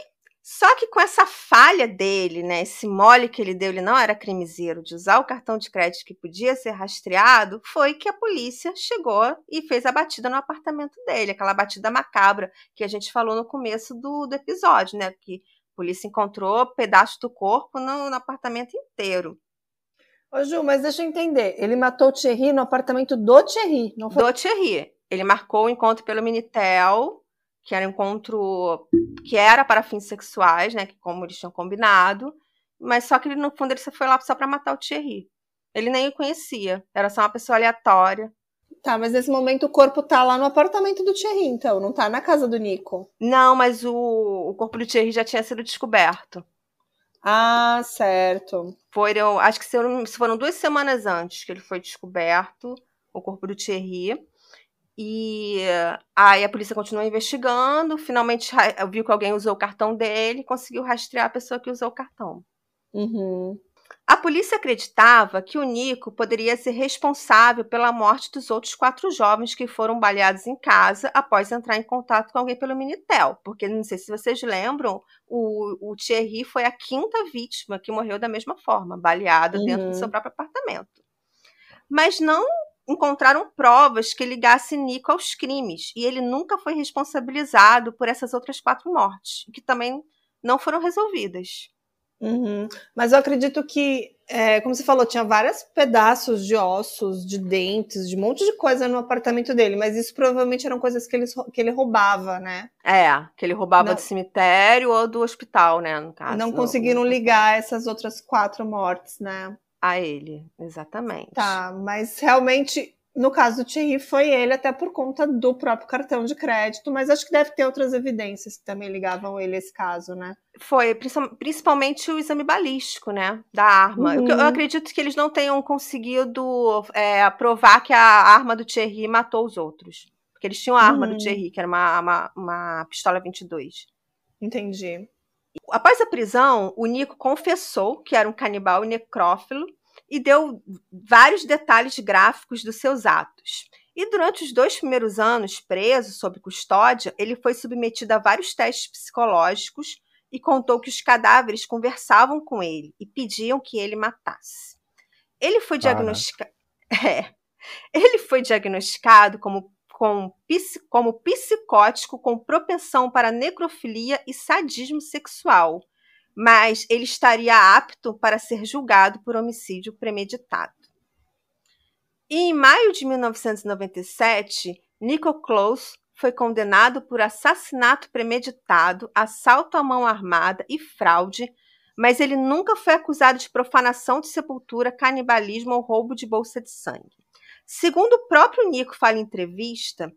só que com essa falha dele, né, esse mole que ele deu, ele não era crimezeiro de usar o cartão de crédito que podia ser rastreado, foi que a polícia chegou e fez a batida no apartamento dele, aquela batida macabra que a gente falou no começo do, do episódio, né, que polícia encontrou pedaços do corpo no, no apartamento inteiro. Ô Ju, mas deixa eu entender. Ele matou o Thierry no apartamento do Thierry, não foi? Do Thierry. Ele marcou o encontro pelo Minitel, que era um encontro que era para fins sexuais, né? Que como eles tinham combinado. Mas só que ele, no fundo, ele foi lá só para matar o Thierry. Ele nem o conhecia. Era só uma pessoa aleatória. Tá, mas nesse momento o corpo tá lá no apartamento do Thierry, então, não tá na casa do Nico. Não, mas o, o corpo do Thierry já tinha sido descoberto. Ah, certo. Foram, acho que foram, foram duas semanas antes que ele foi descoberto, o corpo do Thierry. E aí a polícia continuou investigando, finalmente viu que alguém usou o cartão dele, conseguiu rastrear a pessoa que usou o cartão. Uhum. A polícia acreditava que o Nico poderia ser responsável pela morte dos outros quatro jovens que foram baleados em casa após entrar em contato com alguém pelo Minitel. Porque, não sei se vocês lembram, o, o Thierry foi a quinta vítima que morreu da mesma forma, baleado uhum. dentro do seu próprio apartamento. Mas não encontraram provas que ligassem Nico aos crimes, e ele nunca foi responsabilizado por essas outras quatro mortes, que também não foram resolvidas. Uhum. Mas eu acredito que, é, como você falou, tinha vários pedaços de ossos, de dentes, de um monte de coisa no apartamento dele, mas isso provavelmente eram coisas que ele, que ele roubava, né? É, que ele roubava Não. do cemitério ou do hospital, né? No caso. Não conseguiram ligar essas outras quatro mortes, né? A ele, exatamente. Tá, mas realmente no caso do Thierry, foi ele até por conta do próprio cartão de crédito, mas acho que deve ter outras evidências que também ligavam ele a esse caso, né? Foi, principalmente o exame balístico, né? Da arma. Uhum. Eu, eu, acredito que eles não tenham conseguido é, provar que a arma do Thierry matou os outros. Porque eles tinham a arma uhum. do Thierry, que era uma, uma, uma pistola 22. Entendi. Após a prisão, o Nico confessou que era um canibal e necrófilo e deu vários detalhes gráficos dos seus atos. E durante os dois primeiros anos preso sob custódia, ele foi submetido a vários testes psicológicos e contou que os cadáveres conversavam com ele e pediam que ele matasse. Ele foi diagnosticado. É. Ele foi diagnosticado como, com, como psicótico com propensão para necrofilia e sadismo sexual mas ele estaria apto para ser julgado por homicídio premeditado. E em maio de 1997, Nico Close foi condenado por assassinato premeditado, assalto à mão armada e fraude, mas ele nunca foi acusado de profanação de sepultura, canibalismo ou roubo de bolsa de sangue. Segundo o próprio Nico fala em entrevista,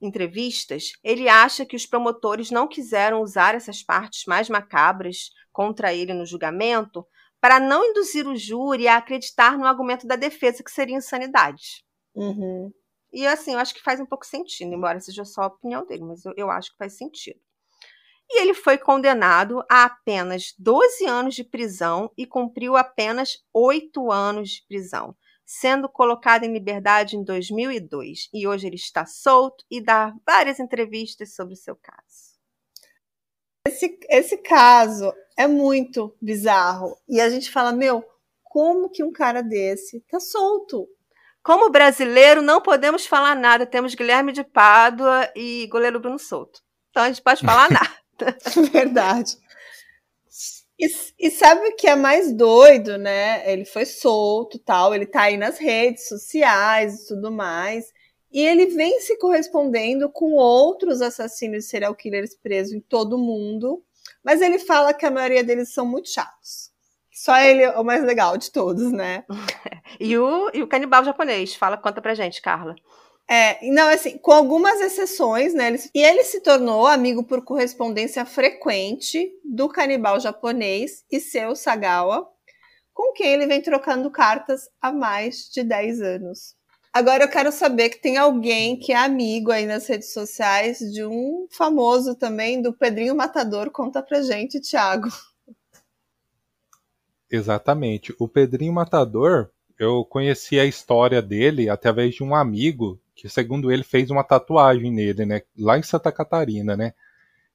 entrevistas, ele acha que os promotores não quiseram usar essas partes mais macabras contra ele no julgamento para não induzir o júri a acreditar no argumento da defesa, que seria insanidade. Uhum. E assim, eu acho que faz um pouco sentido, embora seja só a opinião dele, mas eu, eu acho que faz sentido. E ele foi condenado a apenas 12 anos de prisão e cumpriu apenas 8 anos de prisão, sendo colocado em liberdade em 2002. E hoje ele está solto e dá várias entrevistas sobre o seu caso. Esse, esse caso é muito bizarro. E a gente fala, meu, como que um cara desse tá solto? Como brasileiro, não podemos falar nada. Temos Guilherme de Pádua e goleiro Bruno Souto. Então a gente pode falar nada. Verdade. E, e, sabe o que é mais doido, né? Ele foi solto, tal, ele tá aí nas redes sociais e tudo mais. E ele vem se correspondendo com outros assassinos serial killers presos em todo o mundo. Mas ele fala que a maioria deles são muito chatos. Só ele é o mais legal de todos, né? e, o, e o canibal japonês. Fala, conta pra gente, Carla. É, não, assim, com algumas exceções, né? E ele se tornou amigo por correspondência frequente do canibal japonês e seu Sagawa, com quem ele vem trocando cartas há mais de 10 anos. Agora eu quero saber que tem alguém que é amigo aí nas redes sociais de um famoso também, do Pedrinho Matador. Conta pra gente, Thiago. Exatamente. O Pedrinho Matador, eu conheci a história dele através de um amigo que segundo ele fez uma tatuagem nele, né, lá em Santa Catarina, né,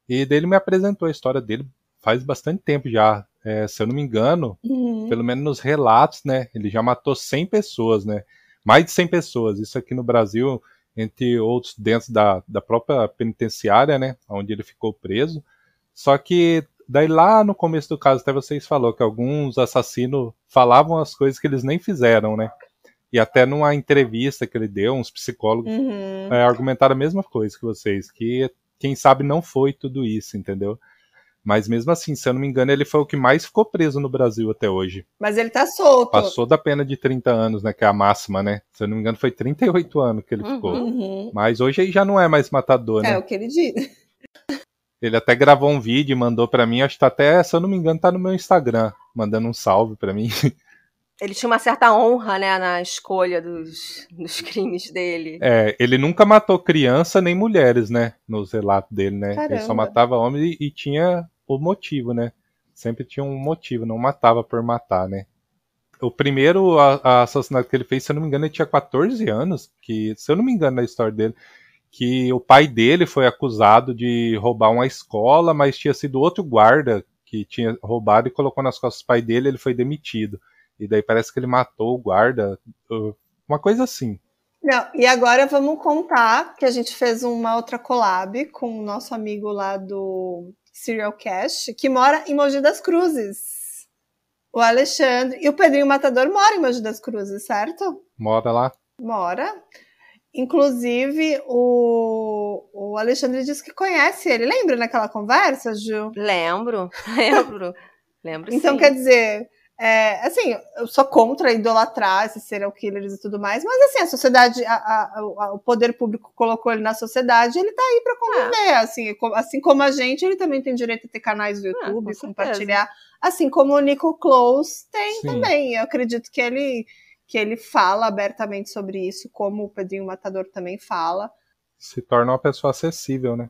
e dele me apresentou a história dele faz bastante tempo já, é, se eu não me engano, uhum. pelo menos nos relatos, né, ele já matou 100 pessoas, né, mais de 100 pessoas, isso aqui no Brasil, entre outros dentro da, da própria penitenciária, né, onde ele ficou preso, só que daí lá no começo do caso até vocês falou que alguns assassinos falavam as coisas que eles nem fizeram, né? E até numa entrevista que ele deu, uns psicólogos uhum. é, argumentaram a mesma coisa que vocês, que quem sabe não foi tudo isso, entendeu? Mas mesmo assim, se eu não me engano, ele foi o que mais ficou preso no Brasil até hoje. Mas ele tá solto. Passou da pena de 30 anos, né? Que é a máxima, né? Se eu não me engano, foi 38 anos que ele uhum. ficou. Uhum. Mas hoje ele já não é mais matador, é, né? É o que ele diz. Ele até gravou um vídeo e mandou para mim, acho que tá até, se eu não me engano, tá no meu Instagram, mandando um salve para mim. Ele tinha uma certa honra, né, na escolha dos, dos crimes dele. É, ele nunca matou criança nem mulheres, né, nos relatos dele, né? Caramba. Ele só matava homens e, e tinha o motivo, né? Sempre tinha um motivo, não matava por matar, né? O primeiro assassinato que ele fez, se eu não me engano, ele tinha 14 anos, que, se eu não me engano na história dele, que o pai dele foi acusado de roubar uma escola, mas tinha sido outro guarda que tinha roubado e colocou nas costas do pai dele, ele foi demitido. E daí parece que ele matou o guarda. Uh, uma coisa assim. Não, e agora vamos contar que a gente fez uma outra collab com o nosso amigo lá do Serial Cash, que mora em Mogi das Cruzes. O Alexandre. E o Pedrinho Matador mora em Mogi das Cruzes, certo? Mora lá. Mora. Inclusive, o, o Alexandre disse que conhece ele. Lembra naquela conversa, Ju? Lembro, lembro. lembro então, sim. quer dizer, é, assim, eu sou contra idolatrar esses serial killers e tudo mais, mas assim, a sociedade, a, a, a, o poder público colocou ele na sociedade, ele tá aí para conviver, é. assim, assim como a gente, ele também tem direito a ter canais do ah, YouTube, ah, compartilhar, assim como o Nico Close tem Sim. também. Eu acredito que ele que ele fala abertamente sobre isso, como o Pedrinho Matador também fala. Se torna uma pessoa acessível, né?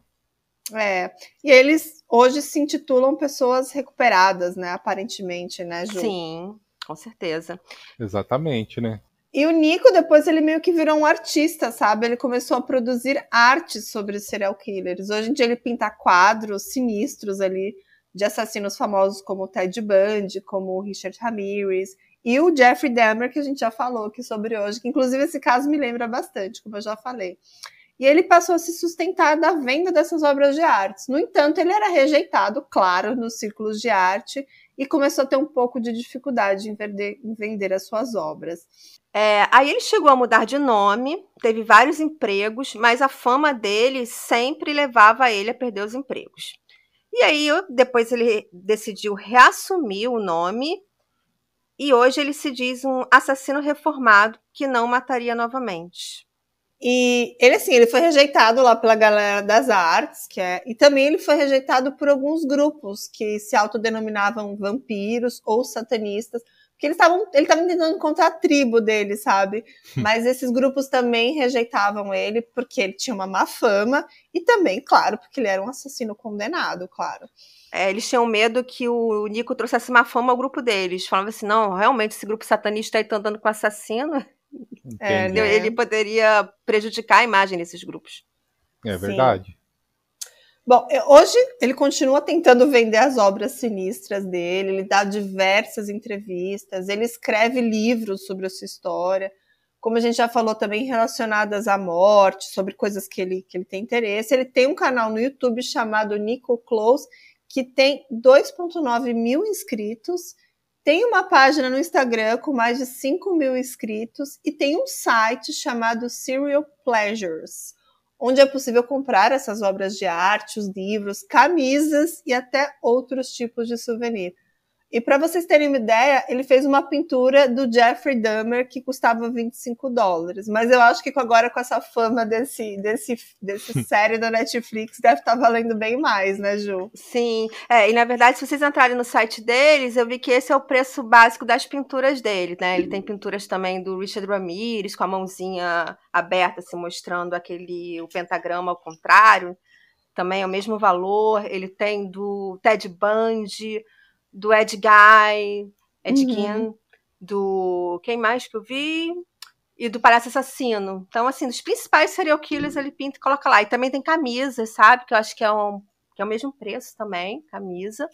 É, e eles hoje se intitulam pessoas recuperadas, né? Aparentemente, né, Ju? Sim, com certeza. Exatamente, né? E o Nico, depois, ele meio que virou um artista, sabe? Ele começou a produzir artes sobre os serial killers. Hoje em dia ele pinta quadros sinistros ali de assassinos famosos como o Ted Bundy, como o Richard Ramirez e o Jeffrey Dahmer, que a gente já falou aqui sobre hoje, que inclusive esse caso me lembra bastante, como eu já falei e ele passou a se sustentar da venda dessas obras de arte. No entanto, ele era rejeitado, claro, nos círculos de arte e começou a ter um pouco de dificuldade em vender, em vender as suas obras. É, aí ele chegou a mudar de nome, teve vários empregos, mas a fama dele sempre levava ele a perder os empregos. E aí, depois ele decidiu reassumir o nome e hoje ele se diz um assassino reformado que não mataria novamente. E ele, assim, ele foi rejeitado lá pela galera das artes, que é, e também ele foi rejeitado por alguns grupos que se autodenominavam vampiros ou satanistas, porque eles estavam, ele estava tentando encontrar a tribo dele, sabe? Mas esses grupos também rejeitavam ele porque ele tinha uma má fama e também, claro, porque ele era um assassino condenado, claro. É, eles tinham medo que o Nico trouxesse má fama ao grupo deles. Falavam assim, não, realmente esse grupo satanista aí tá andando com assassino. É, ele poderia prejudicar a imagem desses grupos. É verdade. Sim. Bom, hoje ele continua tentando vender as obras sinistras dele, ele dá diversas entrevistas, ele escreve livros sobre a sua história, como a gente já falou também relacionadas à morte, sobre coisas que ele, que ele tem interesse. Ele tem um canal no YouTube chamado Nico Close, que tem 2,9 mil inscritos tem uma página no Instagram com mais de 5 mil inscritos e tem um site chamado Serial Pleasures, onde é possível comprar essas obras de arte, os livros, camisas e até outros tipos de souvenir. E para vocês terem uma ideia, ele fez uma pintura do Jeffrey Dahmer que custava 25 dólares. Mas eu acho que agora com essa fama desse, desse, desse série da Netflix deve estar tá valendo bem mais, né, Ju? Sim. É, e na verdade, se vocês entrarem no site deles, eu vi que esse é o preço básico das pinturas dele, né? Ele tem pinturas também do Richard Ramirez com a mãozinha aberta, se mostrando aquele o pentagrama ao contrário. Também é o mesmo valor. Ele tem do Ted Bundy do Ed Guy, Ed uhum. do. Quem mais que eu vi? E do Palhaço Assassino. Então, assim, dos principais serial killers ele pinta e coloca lá. E também tem camisas, sabe? Que eu acho que é, um, que é o mesmo preço também, camisa.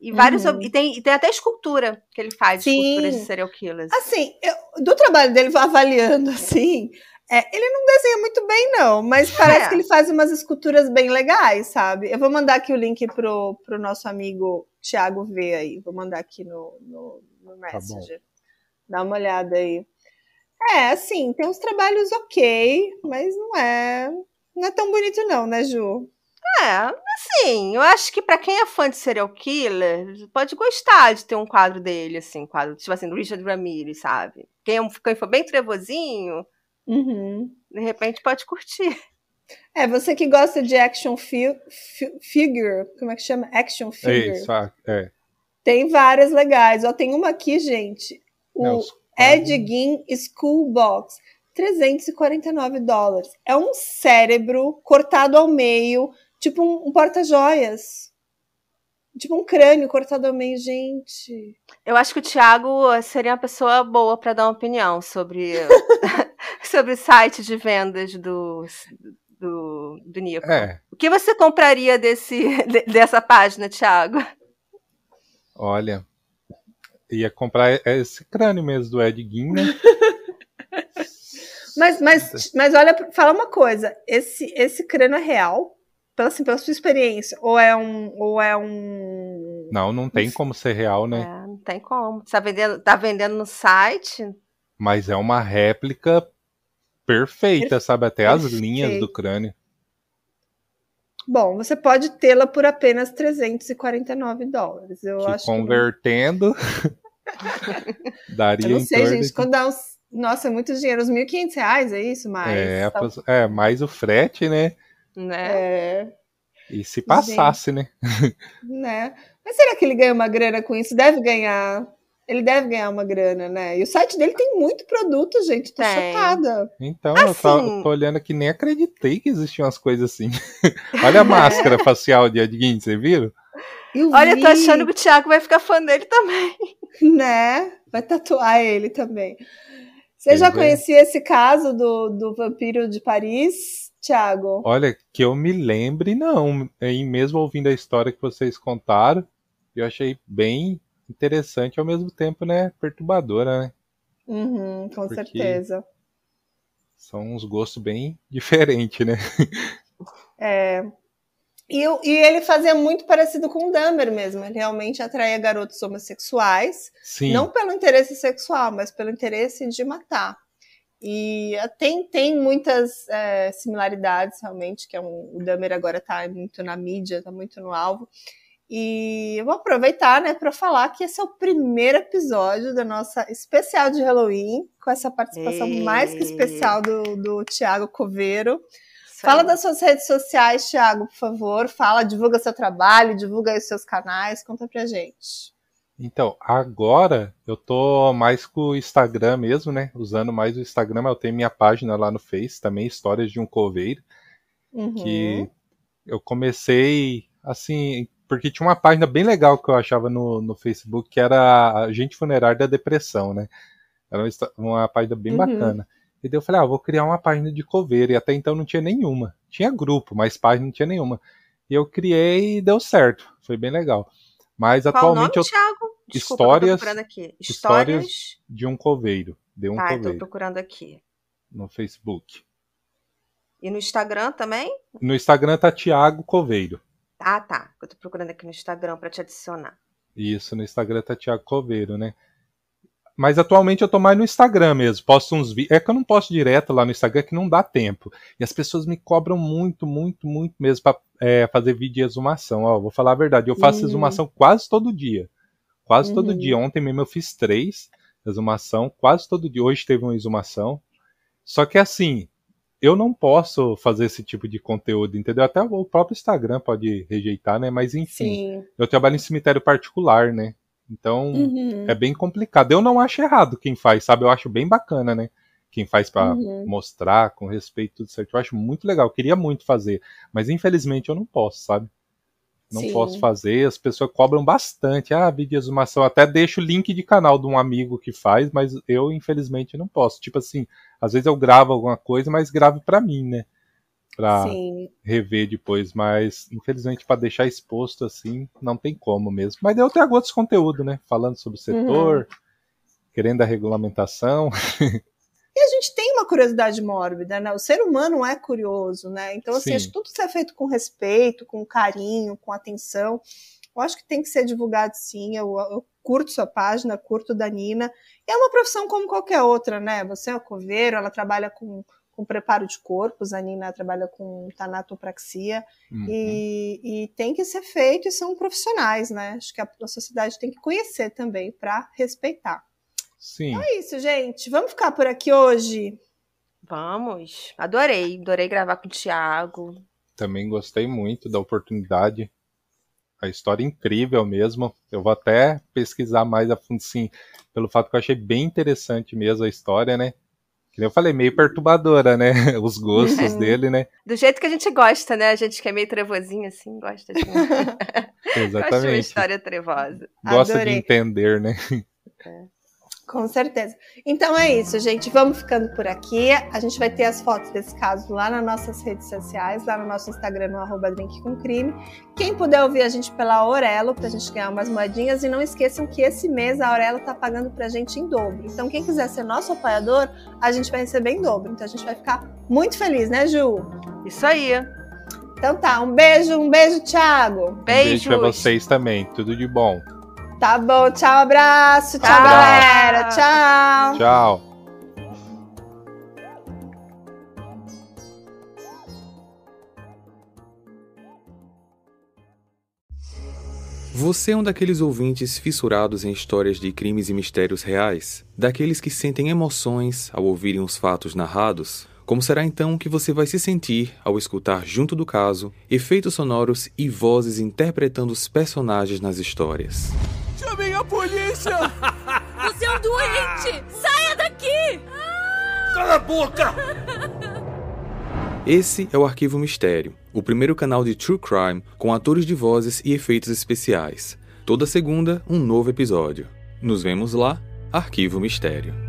E vários. Uhum. E, tem, e tem até escultura que ele faz, Sim. esculturas de serial killers. Assim, eu, do trabalho dele, avaliando, assim, é, ele não desenha muito bem, não, mas parece é. que ele faz umas esculturas bem legais, sabe? Eu vou mandar aqui o link pro, pro nosso amigo Thiago ver aí. Vou mandar aqui no, no, no tá Messenger. Tá Dá uma olhada aí. É, assim, tem uns trabalhos ok, mas não é. Não é tão bonito, não, né, Ju? É, assim, eu acho que para quem é fã de serial killer, pode gostar de ter um quadro dele, assim, quadro, tipo assim, do Richard Ramirez, sabe? Quem, é quem for bem trevozinho, uhum. de repente pode curtir. É, você que gosta de action fi fi figure, como é que chama? Action figure. É isso, é. Tem várias legais. Ó, tem uma aqui, gente. O é, Ed Gein School Box. 349 dólares. É um cérebro cortado ao meio, tipo um, um porta-joias. Tipo um crânio cortado ao meio, gente. Eu acho que o Thiago seria uma pessoa boa para dar uma opinião sobre sobre o site de vendas dos, do, do Nico. É. O que você compraria desse, dessa página, Thiago? Olha, ia comprar esse crânio mesmo do Ed Gein, né? mas, mas, mas olha, fala uma coisa, esse, esse crânio é real? Pela, assim, pela sua experiência, ou é um, ou é um... Não, não tem como ser real, né? É, não tem como. Você tá vendendo, tá vendendo no site? Mas é uma réplica perfeita, sabe? Até as linhas do crânio. Bom, você pode tê-la por apenas 349 dólares. Eu que acho convertendo que... daria Eu não sei, gente, de... quando dá uns... Nossa, é muito dinheiro, uns 1.500 reais, é isso? Mais, é, tá... é, mais o frete, né? Né? É. E se passasse, gente. né? né? Mas será que ele ganha uma grana com isso? Deve ganhar. Ele deve ganhar uma grana, né? E o site dele tem muito produto, gente. Tô tem. chocada. Então, assim... eu, tô, eu tô olhando aqui, nem acreditei que existiam umas coisas assim. Olha a máscara facial de Edguin, você viram? Eu Olha, vi. tô achando que o Thiago vai ficar fã dele também. Né? Vai tatuar ele também. Você já conhecia esse caso do, do vampiro de Paris, Thiago? Olha, que eu me lembre, não. E mesmo ouvindo a história que vocês contaram, eu achei bem interessante ao mesmo tempo, né, perturbadora, né? Uhum, com Porque certeza. São uns gostos bem diferentes, né? É. E, e, ele fazia muito parecido com o Dahmer mesmo. Ele realmente atraía garotos homossexuais. Sim. Não pelo interesse sexual, mas pelo interesse de matar. E tem, tem muitas é, similaridades, realmente, que é um, o Dahmer agora está muito na mídia, está muito no alvo. E eu vou aproveitar, né, para falar que esse é o primeiro episódio da nossa especial de Halloween, com essa participação e... mais que especial do, do Tiago Coveiro. Fala das suas redes sociais, Thiago, por favor. Fala, divulga seu trabalho, divulga aí os seus canais, conta pra gente. Então, agora eu tô mais com o Instagram mesmo, né? Usando mais o Instagram, eu tenho minha página lá no Face também, Histórias de um Coveiro. Uhum. Que eu comecei assim, porque tinha uma página bem legal que eu achava no, no Facebook, que era Agente Funerário da Depressão, né? Era uma, uma página bem uhum. bacana. E daí eu falei, ah, vou criar uma página de coveiro. E até então não tinha nenhuma. Tinha grupo, mas página não tinha nenhuma. E eu criei e deu certo. Foi bem legal. Mas Qual atualmente nome, eu. Thiago? Desculpa, histórias, aqui. Histórias... histórias de um coveiro. De um tá, coveiro. tô procurando aqui. No Facebook. E no Instagram também? No Instagram tá Tiago Coveiro. Ah, tá. Eu tô procurando aqui no Instagram para te adicionar. Isso, no Instagram tá Tiago Coveiro, né? Mas atualmente eu tô mais no Instagram mesmo. Posto uns vídeos. É que eu não posto direto lá no Instagram, que não dá tempo. E as pessoas me cobram muito, muito, muito mesmo pra é, fazer vídeo de exumação. Ó, vou falar a verdade. Eu faço uhum. exumação quase todo dia. Quase uhum. todo dia. Ontem mesmo eu fiz três exumação, quase todo dia. Hoje teve uma exumação. Só que assim, eu não posso fazer esse tipo de conteúdo, entendeu? Até o próprio Instagram pode rejeitar, né? Mas enfim, Sim. eu trabalho em cemitério particular, né? Então uhum. é bem complicado. Eu não acho errado quem faz, sabe? Eu acho bem bacana, né? Quem faz para uhum. mostrar com respeito tudo certo. Eu acho muito legal. Eu queria muito fazer, mas infelizmente eu não posso, sabe? Não Sim. posso fazer. As pessoas cobram bastante. Ah, vídeo de exumação. Até deixo o link de canal de um amigo que faz, mas eu infelizmente não posso. Tipo assim, às vezes eu gravo alguma coisa, mas gravo para mim, né? para rever depois, mas infelizmente para deixar exposto assim, não tem como mesmo. Mas eu tenho outros conteúdo, né? Falando sobre o setor, uhum. querendo a regulamentação. E a gente tem uma curiosidade mórbida, né? O ser humano é curioso, né? Então, assim, Sim. acho que tudo ser feito com respeito, com carinho, com atenção. Eu acho que tem que ser divulgado sim. Eu, eu curto sua página, curto da Nina. E é uma profissão como qualquer outra, né? Você é coveiro, ela trabalha com com preparo de corpos, a Nina trabalha com tanatopraxia, uhum. e, e, tem que ser feito e são profissionais, né? Acho que a, a sociedade tem que conhecer também para respeitar. Sim. Então é isso, gente. Vamos ficar por aqui hoje? Vamos. Adorei. Adorei gravar com o Thiago. Também gostei muito da oportunidade. A história é incrível mesmo. Eu vou até pesquisar mais a fundo, sim, pelo fato que eu achei bem interessante mesmo a história, né? Que eu falei, meio perturbadora, né? Os gostos é. dele, né? Do jeito que a gente gosta, né? A gente que é meio trevozinho assim, gosta de. Exatamente. gosta de uma história trevosa. Gosta Adorei. de entender, né? É. Com certeza. Então é isso, gente. Vamos ficando por aqui. A gente vai ter as fotos desse caso lá nas nossas redes sociais, lá no nosso Instagram, no arroba Drink com Crime. Quem puder ouvir a gente pela Aurelo, pra gente ganhar umas moedinhas. E não esqueçam que esse mês a Aurelo tá pagando pra gente em dobro. Então, quem quiser ser nosso apoiador, a gente vai receber em dobro. Então a gente vai ficar muito feliz, né, Ju? Isso aí. Então tá, um beijo, um beijo, Thiago. Beijo. Um beijo pra vocês também. Tudo de bom. Tá bom, tchau, abraço. Tchau, tchau galera. Tchau. Tchau. Você é um daqueles ouvintes fissurados em histórias de crimes e mistérios reais? Daqueles que sentem emoções ao ouvirem os fatos narrados? Como será então que você vai se sentir ao escutar junto do caso efeitos sonoros e vozes interpretando os personagens nas histórias? Chamem a polícia! Você é um doente! Saia daqui! Cala a boca! Esse é o Arquivo Mistério, o primeiro canal de True Crime com atores de vozes e efeitos especiais. Toda segunda, um novo episódio. Nos vemos lá, Arquivo Mistério.